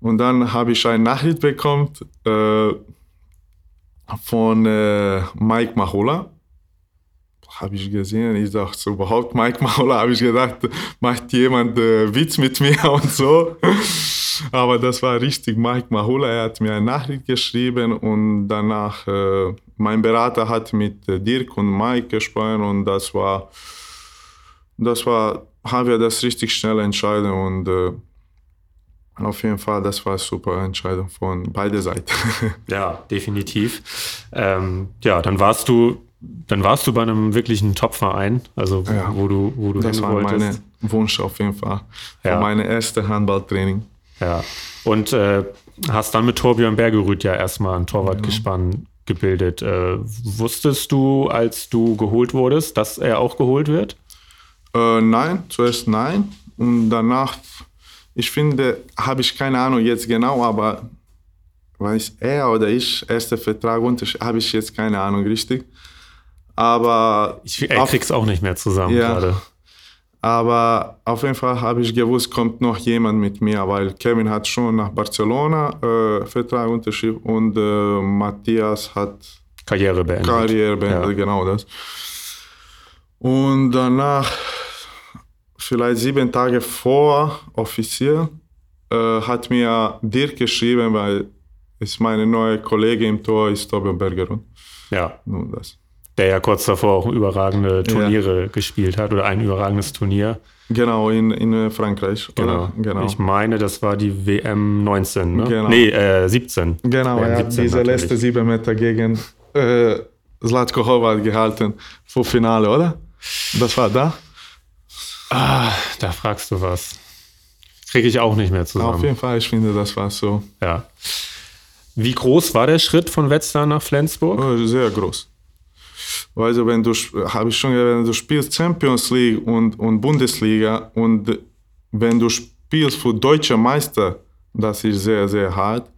Und dann habe ich eine Nachricht bekommen äh, von äh, Mike Mahola. Habe ich gesehen, ich dachte überhaupt Mike Mahola, habe ich gedacht, macht jemand äh, Witz mit mir und so. Aber das war richtig Mike Mahola, er hat mir eine Nachricht geschrieben und danach, äh, mein Berater hat mit äh, Dirk und Mike gesprochen und das war, das war, haben wir das richtig schnell entschieden und äh, auf jeden Fall, das war eine super Entscheidung von beiden Seiten. ja, definitiv. Ähm, ja, dann warst du, dann warst du bei einem wirklichen Top-Verein, also ja, wo du, wo du Das war mein Wunsch auf jeden Fall. Ja. Meine erste Handballtraining. Ja. Und äh, hast dann mit Torbjörn Bergerud ja erstmal ein Torwartgespann ja. gebildet. Äh, wusstest du, als du geholt wurdest, dass er auch geholt wird? Äh, nein, zuerst nein. Und danach ich finde, habe ich keine Ahnung jetzt genau, aber weiß er oder ich, erster Vertrag, habe ich jetzt keine Ahnung richtig. Aber. Ich, er kriegt es auch nicht mehr zusammen ja, gerade. Aber auf jeden Fall habe ich gewusst, kommt noch jemand mit mir, weil Kevin hat schon nach Barcelona äh, Vertrag unterschrieben und äh, Matthias hat Karriere beendet. Karriere beendet, ja. genau das. Und danach vielleicht sieben Tage vor offiziell äh, hat mir Dirk geschrieben, weil ist meine neue Kollegin im Tor ist Tobias Bergeron. Ja. Nun das. Der ja kurz davor auch überragende Turniere ja. gespielt hat oder ein überragendes Turnier. Genau, in, in Frankreich. Genau. genau. Ich meine, das war die WM 19, ne? Genau. Nee, äh, 17. Genau, WM ja, 17 diese natürlich. letzte sieben Meter gegen äh, Zlatko Horvat gehalten vor Finale, oder? Das war da? Ah, da fragst du was. Kriege ich auch nicht mehr zusammen. Auf jeden Fall, ich finde, das war so. Ja. Wie groß war der Schritt von Wetzlar nach Flensburg? Oh, sehr groß. Also wenn du, habe ich schon gesagt, wenn du spielst Champions League und, und Bundesliga und wenn du spielst für deutsche Meister, das ist sehr, sehr hart.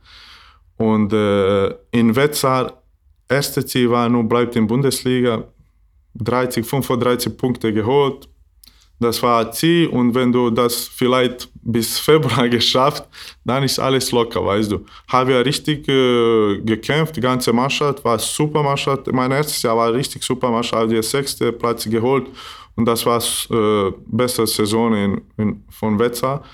Und äh, in Wetzlar, erste Ziel war nur, bleibt in Bundesliga, 30, 35 Punkte geholt, das war Ziel und wenn du das vielleicht bis Februar geschafft, dann ist alles locker, weißt du. Haben wir richtig äh, gekämpft, die ganze Mannschaft war super Mannschaft. Mein erstes Jahr war richtig super Mannschaft, habe die sechste Platz geholt und das war äh, beste Saison in, in, von Wetzlar.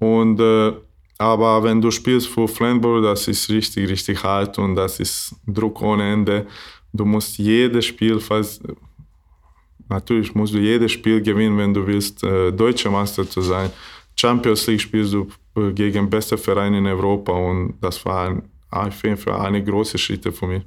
Und äh, aber wenn du spielst für Flensburg, das ist richtig, richtig hart und das ist Druck ohne Ende. Du musst jedes Spiel, fast Natürlich musst du jedes Spiel gewinnen, wenn du willst, äh, deutscher Meister zu sein. Champions League spielst du äh, gegen beste Vereine in Europa und das war ein, auf jeden Fall eine große Schritte für mich.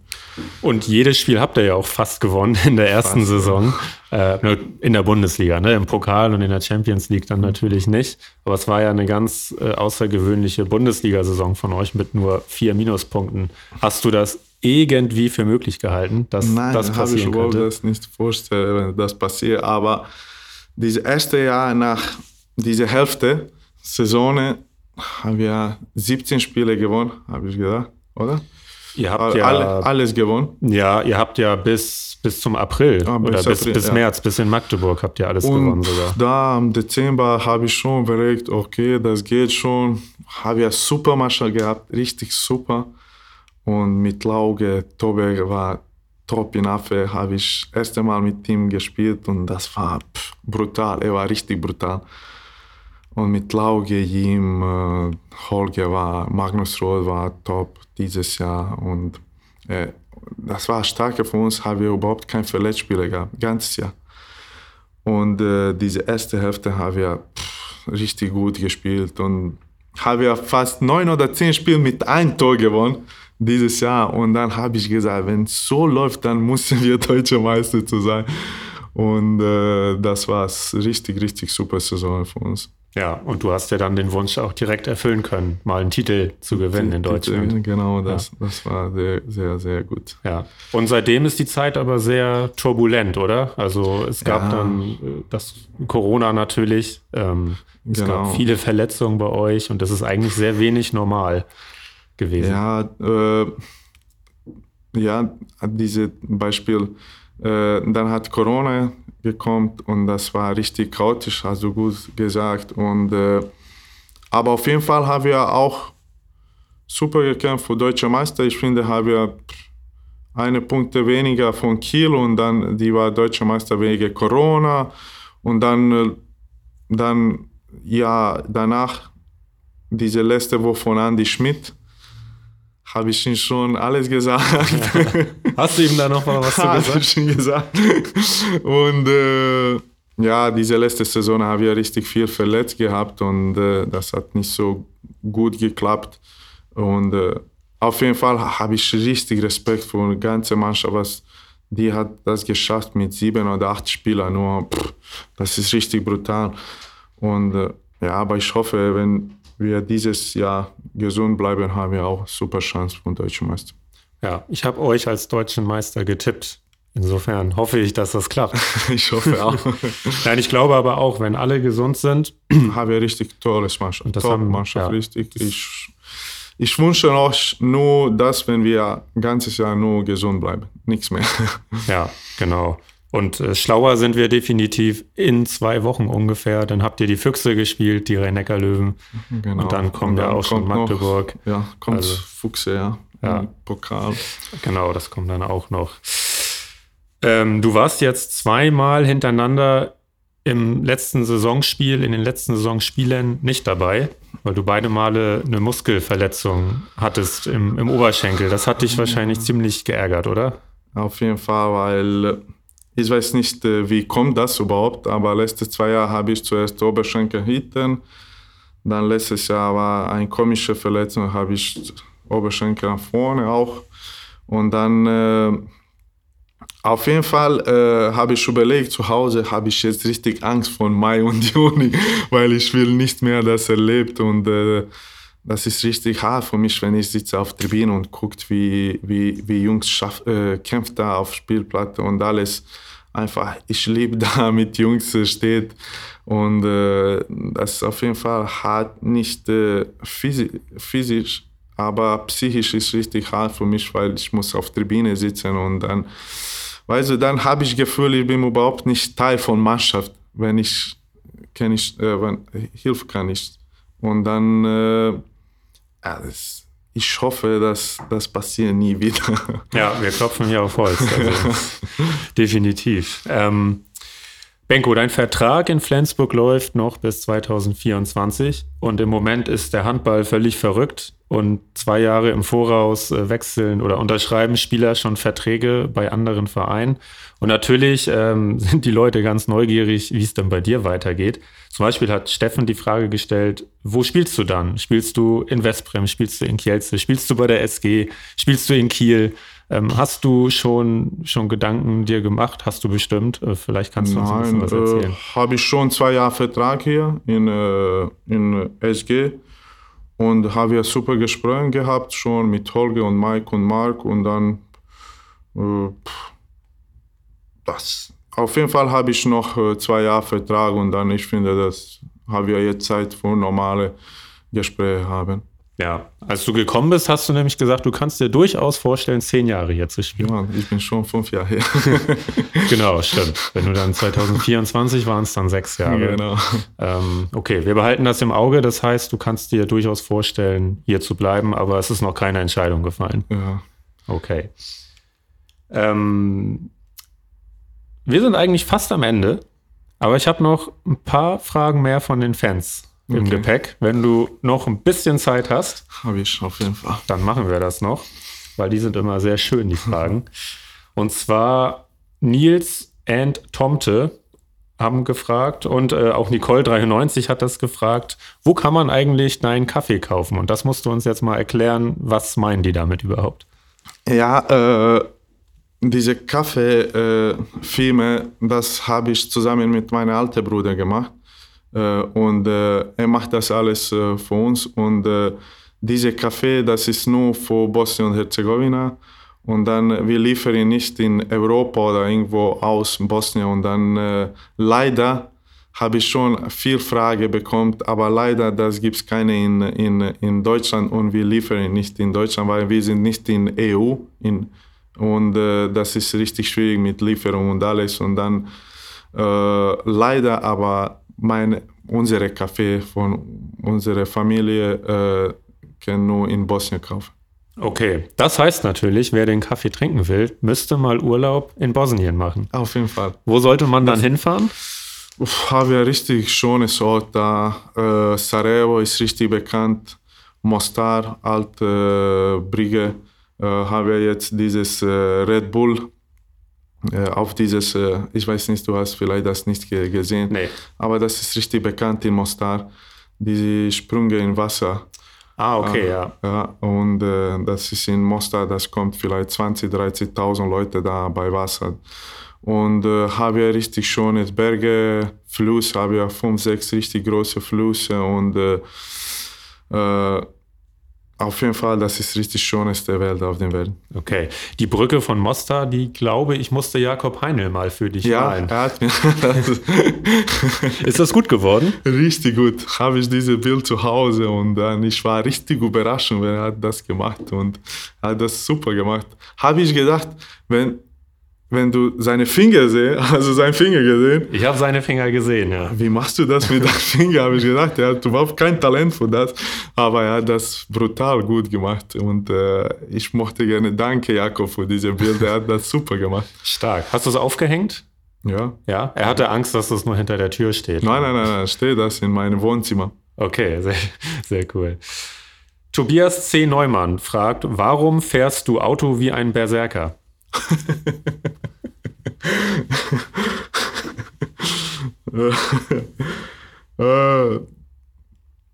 Und jedes Spiel habt ihr ja auch fast gewonnen in der ersten fast, Saison. Äh, in der Bundesliga, ne? im Pokal und in der Champions League dann natürlich nicht. Aber es war ja eine ganz äh, außergewöhnliche Bundesliga-Saison von euch mit nur vier Minuspunkten. Hast du das irgendwie für möglich gehalten, dass Nein, das passieren ich könnte? Nein, das nicht vorstellen, wenn das passiert. Aber dieses erste Jahr nach dieser Hälfte Saison haben wir 17 Spiele gewonnen, habe ich gedacht, oder? Ihr habt ja, alle, alles gewonnen. ja, ihr habt ja bis, bis zum April Ah, bis oder bis, April, bis ja. März, bis in Magdeburg habt ihr alles gewonnen Und sogar. da im Dezember habe ich schon überlegt, okay, das geht schon. Habe ja super Mannschaft gehabt, richtig super. Und mit Lauge, Tobe war top in Affe, habe ich das erste Mal mit ihm gespielt und das war pff, brutal, er war richtig brutal. Und mit Lauge, Jim, äh, Holger war, Magnus Roth war top dieses Jahr und äh, das war stark für uns, haben wir überhaupt keinen Verletzspieler gehabt, ganzes Jahr. Und äh, diese erste Hälfte haben wir pff, richtig gut gespielt und haben wir fast neun oder zehn Spiele mit einem Tor gewonnen dieses Jahr. Und dann habe ich gesagt, wenn es so läuft, dann müssen wir deutsche Meister zu sein. Und äh, das war richtig, richtig super Saison für uns. Ja, und du hast ja dann den Wunsch auch direkt erfüllen können, mal einen Titel zu gewinnen in Deutschland. Genau, das, das war sehr, sehr, sehr gut. Ja. Und seitdem ist die Zeit aber sehr turbulent, oder? Also es gab Ja. dann äh, das Corona natürlich. Ähm, es Genau. gab viele Verletzungen bei euch und das ist eigentlich sehr wenig normal gewesen. Ja, äh, ja, diese Beispiel, äh, dann hat Corona gekommen und das war richtig chaotisch, du gut gesagt. Und, äh, aber auf jeden Fall haben wir auch super gekämpft für Deutsche Meister. Ich finde, haben wir eine Punkte weniger von Kiel und dann die war Deutsche Meister wegen Corona und dann, dann ja, danach diese letzte Woche von Andy Schmidt habe ich ihm schon alles gesagt. Hast du ihm da noch mal was zu Habe gesagt? ich schon gesagt. Und äh, ja, diese letzte Saison habe ich richtig viel verletzt gehabt und äh, das hat nicht so gut geklappt. Und äh, auf jeden Fall habe ich richtig Respekt für die ganze Mannschaft, was die hat das geschafft mit sieben oder acht Spielern nur. Pff, das ist richtig brutal. Und äh, ja, aber ich hoffe, wenn wir dieses Jahr gesund bleiben, haben wir auch super Chance für den Deutschen Meister. Ja, ich habe euch als deutschen Meister getippt. Insofern hoffe ich, dass das klappt. Ich hoffe auch. Nein, ich glaube aber auch, wenn alle gesund sind, haben wir richtig tolles Mannschaft. das haben- Mannschaft, ja. richtig. Ich, ich wünsche euch nur das, wenn wir ein ganzes Jahr nur gesund bleiben. Nichts mehr. ja, genau. Und äh, schlauer sind wir definitiv in zwei Wochen ungefähr. Dann habt ihr die Füchse gespielt, die Rhein-Neckar-Löwen. Genau. Und dann kommt ja auch schon kommt noch- Magdeburg. ja, kommt Also- Fuchse, ja. Ja. Pokal. Genau, das kommt dann auch noch. Ähm, du warst jetzt zweimal hintereinander im letzten Saisonspiel, in den letzten Saisonspielen nicht dabei, weil du beide Male eine Muskelverletzung hattest im, im Oberschenkel. Das hat dich wahrscheinlich ziemlich geärgert, oder? Auf jeden Fall, weil ich weiß nicht, äh, wie kommt das überhaupt, aber letzte zwei Jahre habe ich zuerst Oberschenkel hinten, dann letztes Jahr war eine komische Verletzung, habe ich Oberschenkel vorne auch. Und dann äh, auf jeden Fall äh, habe ich überlegt, zu Hause habe ich jetzt richtig Angst vor Mai und Juni, weil ich will nicht mehr das erlebt und äh, das ist richtig hart für mich, wenn ich sitze auf der Tribüne und guckt, wie, wie, wie Jungs schaff, äh, kämpft da auf Spielplatte und alles. Einfach, ich liebe da mit Jungs steht und äh, das ist auf jeden Fall hart, nicht äh, physi physisch, aber psychisch ist richtig hart für mich, weil ich muss auf der Tribüne sitzen und dann, weißt du, dann habe ich Gefühl, ich bin überhaupt nicht Teil von Mannschaft, wenn ich, kann ich, äh, wenn, Hilfe kann ich. Und dann, äh, ja, das, ich hoffe, dass das passiert nie wieder. Ja, wir klopfen hier auf Holz. Also, definitiv. Ähm, Benko, dein Vertrag in Flensburg läuft noch bis 2024 und im Moment ist der Handball völlig verrückt und zwei Jahre im Voraus äh, wechseln oder unterschreiben Spieler schon Verträge bei anderen Vereinen. Und natürlich ähm, sind die Leute ganz neugierig, wie es dann bei dir weitergeht. Zum Beispiel hat Steffen die Frage gestellt, wo spielst du dann? Spielst du in Westbrem? Spielst du in Kielce? Spielst du bei der SG? Spielst du in Kiel? Ähm, hast du schon, schon Gedanken dir gemacht? Hast du bestimmt? Äh, vielleicht kannst du uns ein bisschen Nein, was äh, erzählen. habe ich schon zwei Jahre Vertrag hier in, äh, in SG und habe ja super Gespräche gehabt schon mit Holger und Mike und Mark und dann äh, das. Auf jeden Fall habe ich noch äh, zwei Jahre Vertrag und dann ich finde, dass haben wir jetzt Zeit für normale Gespräche haben. Ja, als du gekommen bist, hast du nämlich gesagt, du kannst dir durchaus vorstellen, zehn Jahre hier zu spielen. Ja, ich bin schon fünf Jahre her. genau, stimmt. Wenn du dann 2024 waren es dann sechs Jahre. genau. Ähm, okay, wir behalten das im Auge. Das heißt, du kannst dir durchaus vorstellen, hier zu bleiben, aber es ist noch keine Entscheidung gefallen. Ja. Okay. Ähm, wir sind eigentlich fast am Ende, aber ich habe noch ein paar Fragen mehr von den Fans im Okay. Gepäck. Wenn du noch ein bisschen Zeit hast, Habe ich auf jeden Fall. dann machen wir das noch, weil die sind immer sehr schön, die Fragen. Und zwar Nils and Tomte haben gefragt und äh, auch Nicole93 hat das gefragt, wo kann man eigentlich deinen Kaffee kaufen? Und das musst du uns jetzt mal erklären, was meinen die damit überhaupt? Ja, äh, diese Kaffeefilme, das habe ich zusammen mit meinem alten Bruder gemacht. Äh, und äh, er macht das alles äh, für uns. Und äh, diese Kaffee, das ist nur für Bosnien und Herzegowina. Und dann, wir liefern ihn nicht in Europa oder irgendwo aus Bosnien. Und dann leider habe ich schon viel Frage bekommen, aber leider, das gibt es keine in, in, in Deutschland und wir liefern nicht in Deutschland, weil wir sind nicht in EU in, und äh, das ist richtig schwierig mit Lieferung und alles und dann äh, leider aber meine, unsere Kaffee von unserer Familie äh, kann nur in Bosnien kaufen. Okay, das heißt natürlich, wer den Kaffee trinken will, müsste mal Urlaub in Bosnien machen. Auf jeden Fall. Wo sollte man dann hinfahren? Uff, haben wir richtig schönes Ort da. Äh, Sarajevo ist richtig bekannt. Mostar, alte äh, Brigge, äh, haben wir jetzt dieses äh, Red Bull. Äh, auf dieses, äh, ich weiß nicht, du hast vielleicht das nicht ge gesehen, Nee. aber das ist richtig bekannt in Mostar. Diese Sprünge im Wasser. Ah, okay, ja. Ja, und äh, das ist in Mostar, das kommt vielleicht 20.000, 30.000 Leute da bei Wasser. Und äh, haben wir richtig schöne Berge, Fluss, haben wir fünf, sechs richtig große Flüsse und äh, äh, auf jeden Fall, das ist richtig schönste Welt auf der Welt. Okay. Die Brücke von Mostar, die glaube ich, musste Jakob Heinl mal für dich Ja, malen. er hat mir das Ist das gut geworden? richtig gut. Habe ich dieses Bild zu Hause und dann ich war richtig überrascht, wenn er hat das gemacht und hat das super gemacht. Habe ich gedacht, wenn wenn du seine Finger sehen, also seinen Finger gesehen, Ich habe seine Finger gesehen, ja. wie machst du das mit deinem Finger? Habe ich gedacht, er hat überhaupt kein Talent für das, aber er hat das brutal gut gemacht und äh, ich mochte gerne danke Jakob für diese Bilder, er hat das super gemacht. Stark. Hast du es aufgehängt? Ja. Ja. Er hatte Angst, dass das nur hinter der Tür steht. Nein, nein, nein, nein, steht das in meinem Wohnzimmer. Okay, sehr, sehr cool. Tobias C. Neumann fragt, warum fährst du Auto wie ein Berserker? Äh,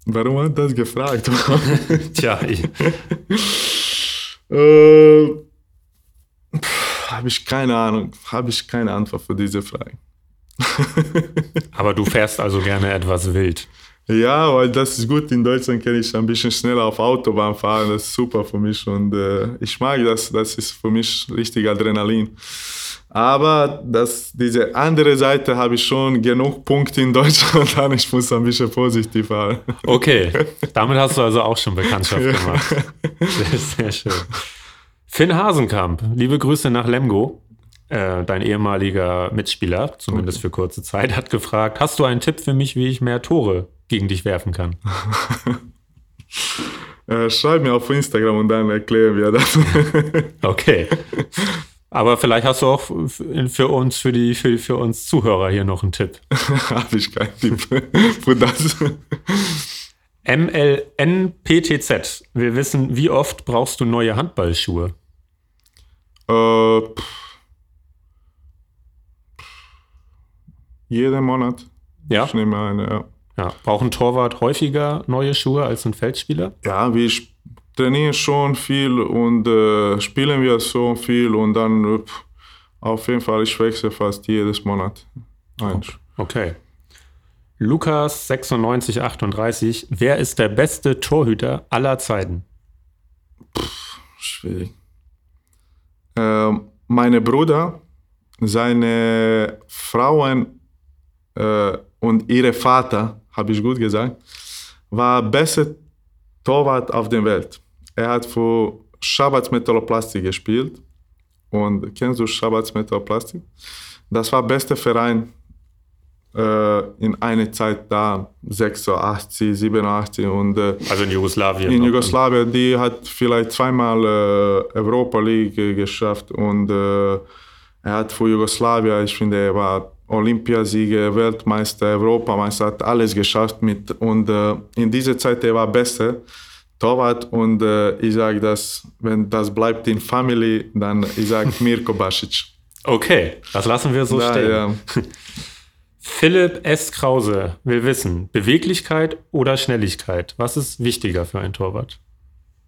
warum hat das gefragt? Tja, ich, äh, Habe ich keine Ahnung, habe ich keine Antwort für diese Frage. aber du fährst also gerne etwas wild. Ja, weil das ist gut. In Deutschland kann ich ein bisschen schneller auf Autobahn fahren. Das ist super für mich und äh, ich mag das. Das ist für mich richtig Adrenalin. Aber das, diese andere Seite habe ich schon genug Punkte in Deutschland, dann ich muss ein bisschen vorsichtig fahren. Okay, damit hast du also auch schon Bekanntschaft gemacht. Sehr, sehr schön. Finn Hasenkamp, liebe Grüße nach Lemgo. Äh, dein ehemaliger Mitspieler, zumindest für kurze Zeit, hat gefragt: Hast du einen Tipp für mich, wie ich mehr Tore gegen dich werfen kann? Äh, schreib mir auf Instagram und dann erklären wir das. Okay. Aber vielleicht hast du auch für uns, für die, für, für uns Zuhörer hier noch einen Tipp. habe ich keinen Tipp für das. MLNPTZ. Wir wissen, wie oft brauchst du neue Handballschuhe? Äh, pff. Jeden Monat. Ja. Ich nehme eine, ja. Ja. Braucht ein Torwart häufiger neue Schuhe als ein Feldspieler? Ja, wir trainieren schon viel und äh, spielen wir so viel und dann pff, auf jeden Fall, ich wechsle fast jedes Monat. Eins. Okay. Lukas 9638. Wer ist der beste Torhüter aller Zeiten? Schwierig. Ähm, meine Bruder, seine Frauen äh, und ihre Vater, habe ich gut gesagt, war besser Torwart auf der Welt. Er hat für Shabbat Metalloplastik gespielt. Und kennst du Shabbat Metalloplastik? Das war der beste Verein äh, in einer Zeit da, 86, 87 und äh, Also in Jugoslawien. in noch. Jugoslawien, die hat vielleicht zweimal äh, Europa League äh, geschafft und äh, er hat für Jugoslawien, ich finde, er war Olympiasieger, Weltmeister, Europameister, hat alles geschafft mit und äh, in dieser Zeit er war beste Torwart und äh, ich sage das, wenn das bleibt in Family, dann ich sage Mirko Basic. Okay, das lassen wir so Da, stehen. ja. Philipp S. Krause will wissen, Beweglichkeit oder Schnelligkeit? Was ist wichtiger für einen Torwart?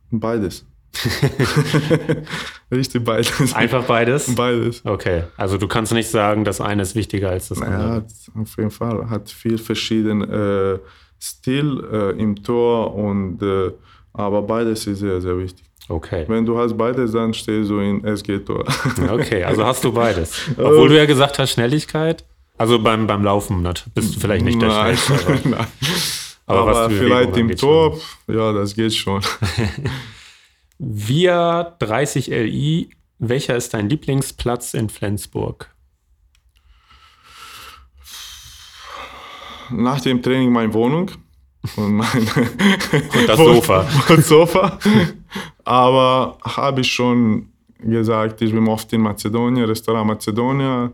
Beides. Richtig beides. Einfach beides? Beides. Okay, also du kannst nicht sagen, das eine ist wichtiger als das Ja, andere. hat auf jeden Fall. Hat viel verschiedenen äh, Stil äh, im Tor und äh, aber beides ist sehr, sehr wichtig. Okay. Wenn du hast beides, dann stehst du in SG-Tor. Okay, also hast du beides. Obwohl du ja gesagt hast, Schnelligkeit. Also beim, beim Laufen bist du vielleicht nicht der Nein, Schnellste. Aber, nein. aber Aber vielleicht im Tor, schon. ja, das geht schon. Via 30 LI, welcher ist dein Lieblingsplatz in Flensburg? Nach dem Training meine Wohnung und mein Und das Sofa. und Sofa. Aber habe ich schon gesagt, ich bin oft in Mazedonien, Restaurant Mazedonia,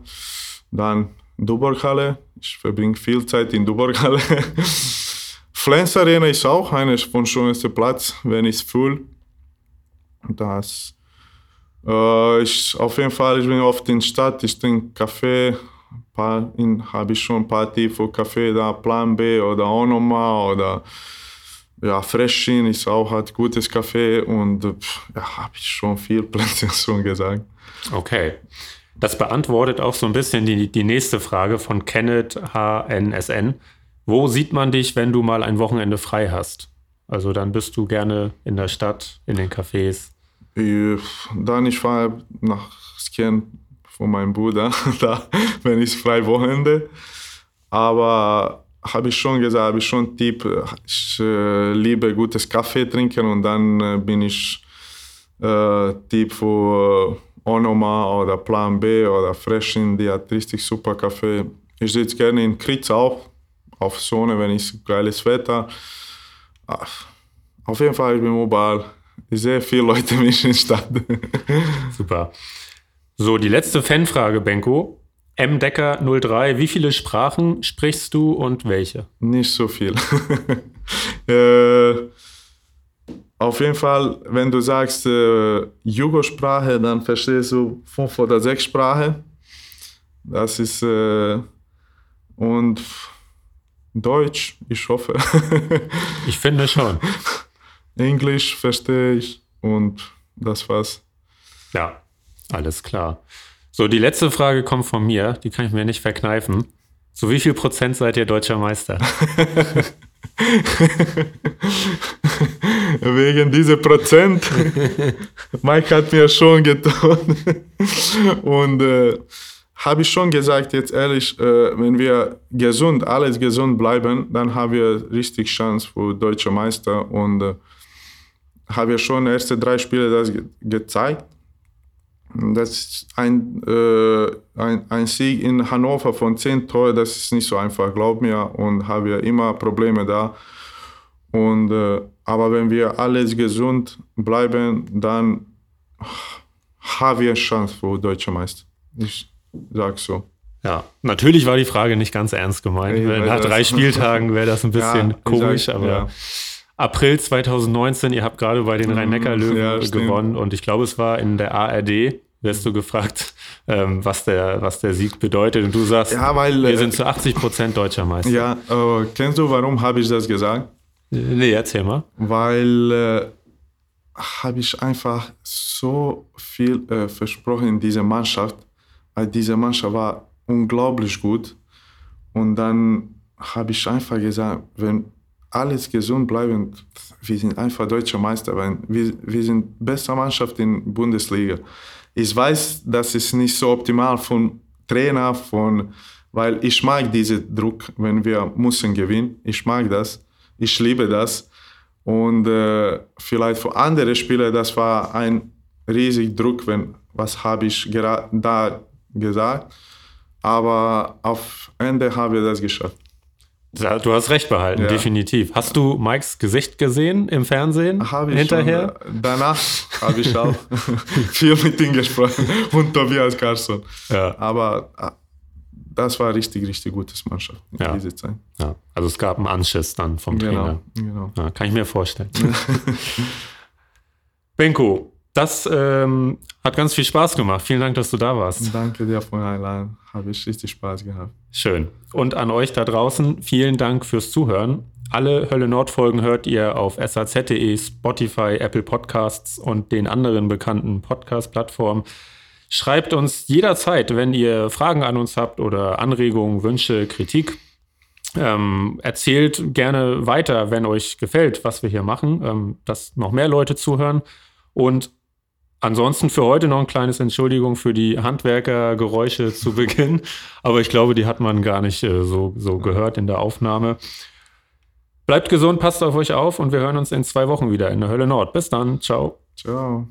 dann Duborghalle. Ich verbringe viel Zeit in Duborghalle. Flens Arena ist auch einer von schönsten Platz, wenn ich es fühle. Das äh, ich, auf jeden Fall, ich bin oft in der Stadt, ich trinke Kaffee, habe ich schon Party für Kaffee da, Plan B oder Onoma oder ja, Freshin ist auch hat gutes Kaffee und ja, habe ich schon viel Plätze schon gesagt. Okay. Das beantwortet auch so ein bisschen die, die nächste Frage von Kenneth HNSN. Wo sieht man dich, wenn du mal ein Wochenende frei hast? Also dann bist du gerne in der Stadt, in den Cafés. Dann ich fahre nach Skien von meinem Bruder, da, wenn ich frei Wochenende. Aber habe ich schon gesagt, habe ich schon Tipp, ich äh, liebe gutes Kaffee trinken und dann äh, bin ich äh, Tipp für Onoma oder Plan B oder Freshin, die hat richtig super Kaffee. Ich sitze gerne in Kritz auch, auf Sonne, wenn es geiles Wetter. Ah, Auf jeden Fall, ich bin überall. Sehe viele Leute mich in der Stadt. Super. So, die letzte Fanfrage, Benko. M. Decker 03, wie viele Sprachen sprichst du und welche? Nicht so viel. äh, auf jeden Fall, wenn du sagst äh, Jugosprache, dann verstehst du fünf oder sechs Sprachen. Das ist äh, und Deutsch, ich hoffe. Ich finde schon. Englisch verstehe ich und das war's. Ja, alles klar. So, die letzte Frage kommt von mir, die kann ich mir nicht verkneifen. So, wie viel Prozent seid ihr deutscher Meister? Wegen dieser Prozent. Mike hat mir schon getan. Und äh, habe ich schon gesagt, jetzt ehrlich, äh, wenn wir gesund, alles gesund bleiben, dann haben wir richtig Chance für deutsche Meister. Und äh, haben wir schon erste drei Spiele das ge gezeigt. Das ist ein, äh, ein, ein Sieg in Hannover von 10 Toren, das ist nicht so einfach, glaub mir. Und haben wir immer Probleme da. Und, äh, aber wenn wir alles gesund bleiben, dann haben wir Chance für deutsche Meister. Ich sag so. Ja, natürlich war die Frage nicht ganz ernst gemeint. Weiß Nach drei Spieltagen wäre das ein bisschen Ja, komisch, sag, aber ja. April 2019, ihr habt gerade bei den Rhein-Neckar-Löwen ja, gewonnen und ich glaube, es war in der ARD, wirst du gefragt, ähm, was, der, was der Sieg bedeutet und du sagst, Ja, weil, wir äh, sind zu 80 Prozent deutscher Meister. Ja, äh, kennst du, warum habe ich das gesagt? Nee, erzähl mal. Weil äh, habe ich einfach so viel äh, versprochen in dieser Mannschaft, weil diese Mannschaft war unglaublich gut. Und dann habe ich einfach gesagt, wenn alles gesund bleiben, wir sind einfach deutscher Meister, weil wir, wir sind beste Mannschaft in der Bundesliga. Ich weiß, das ist nicht so optimal von Trainer, von, weil ich mag diesen Druck, wenn wir müssen gewinnen. Ich mag das. Ich liebe das. Und äh, vielleicht für andere Spieler, das war ein riesig Druck, wenn, was habe ich da gesagt. Aber auf Ende haben wir das geschafft. Du hast recht behalten, ja. definitiv. Hast du Mikes Gesicht gesehen im Fernsehen hab ich hinterher? Schon, danach habe ich auch viel mit ihm gesprochen und Tobias Carlson. Ja. Aber äh, das war richtig, richtig gutes Mannschaft in ja. dieser Zeit. Ja. Also es gab einen Anschiss dann vom genau, Trainer. Genau. Ja, kann ich mir vorstellen. Benko, das ähm, hat ganz viel Spaß gemacht. Vielen Dank, dass du da warst. Danke dir Einladung. Habe ich richtig Spaß gehabt. Schön. Und an euch da draußen, vielen Dank fürs Zuhören. Alle Hölle Nord Folgen hört ihr auf saz.de, Spotify, Apple Podcasts und den anderen bekannten Podcast-Plattformen. Schreibt uns jederzeit, wenn ihr Fragen an uns habt oder Anregungen, Wünsche, Kritik. Ähm, erzählt gerne weiter, wenn euch gefällt, was wir hier machen, ähm, dass noch mehr Leute zuhören. Und ansonsten für heute noch ein kleines Entschuldigung für die Handwerkergeräusche zu Beginn. Aber ich glaube, die hat man gar nicht äh, so, so gehört in der Aufnahme. Bleibt gesund, passt auf euch auf und wir hören uns in zwei Wochen wieder in der Hölle Nord. Bis dann. Ciao. Ciao.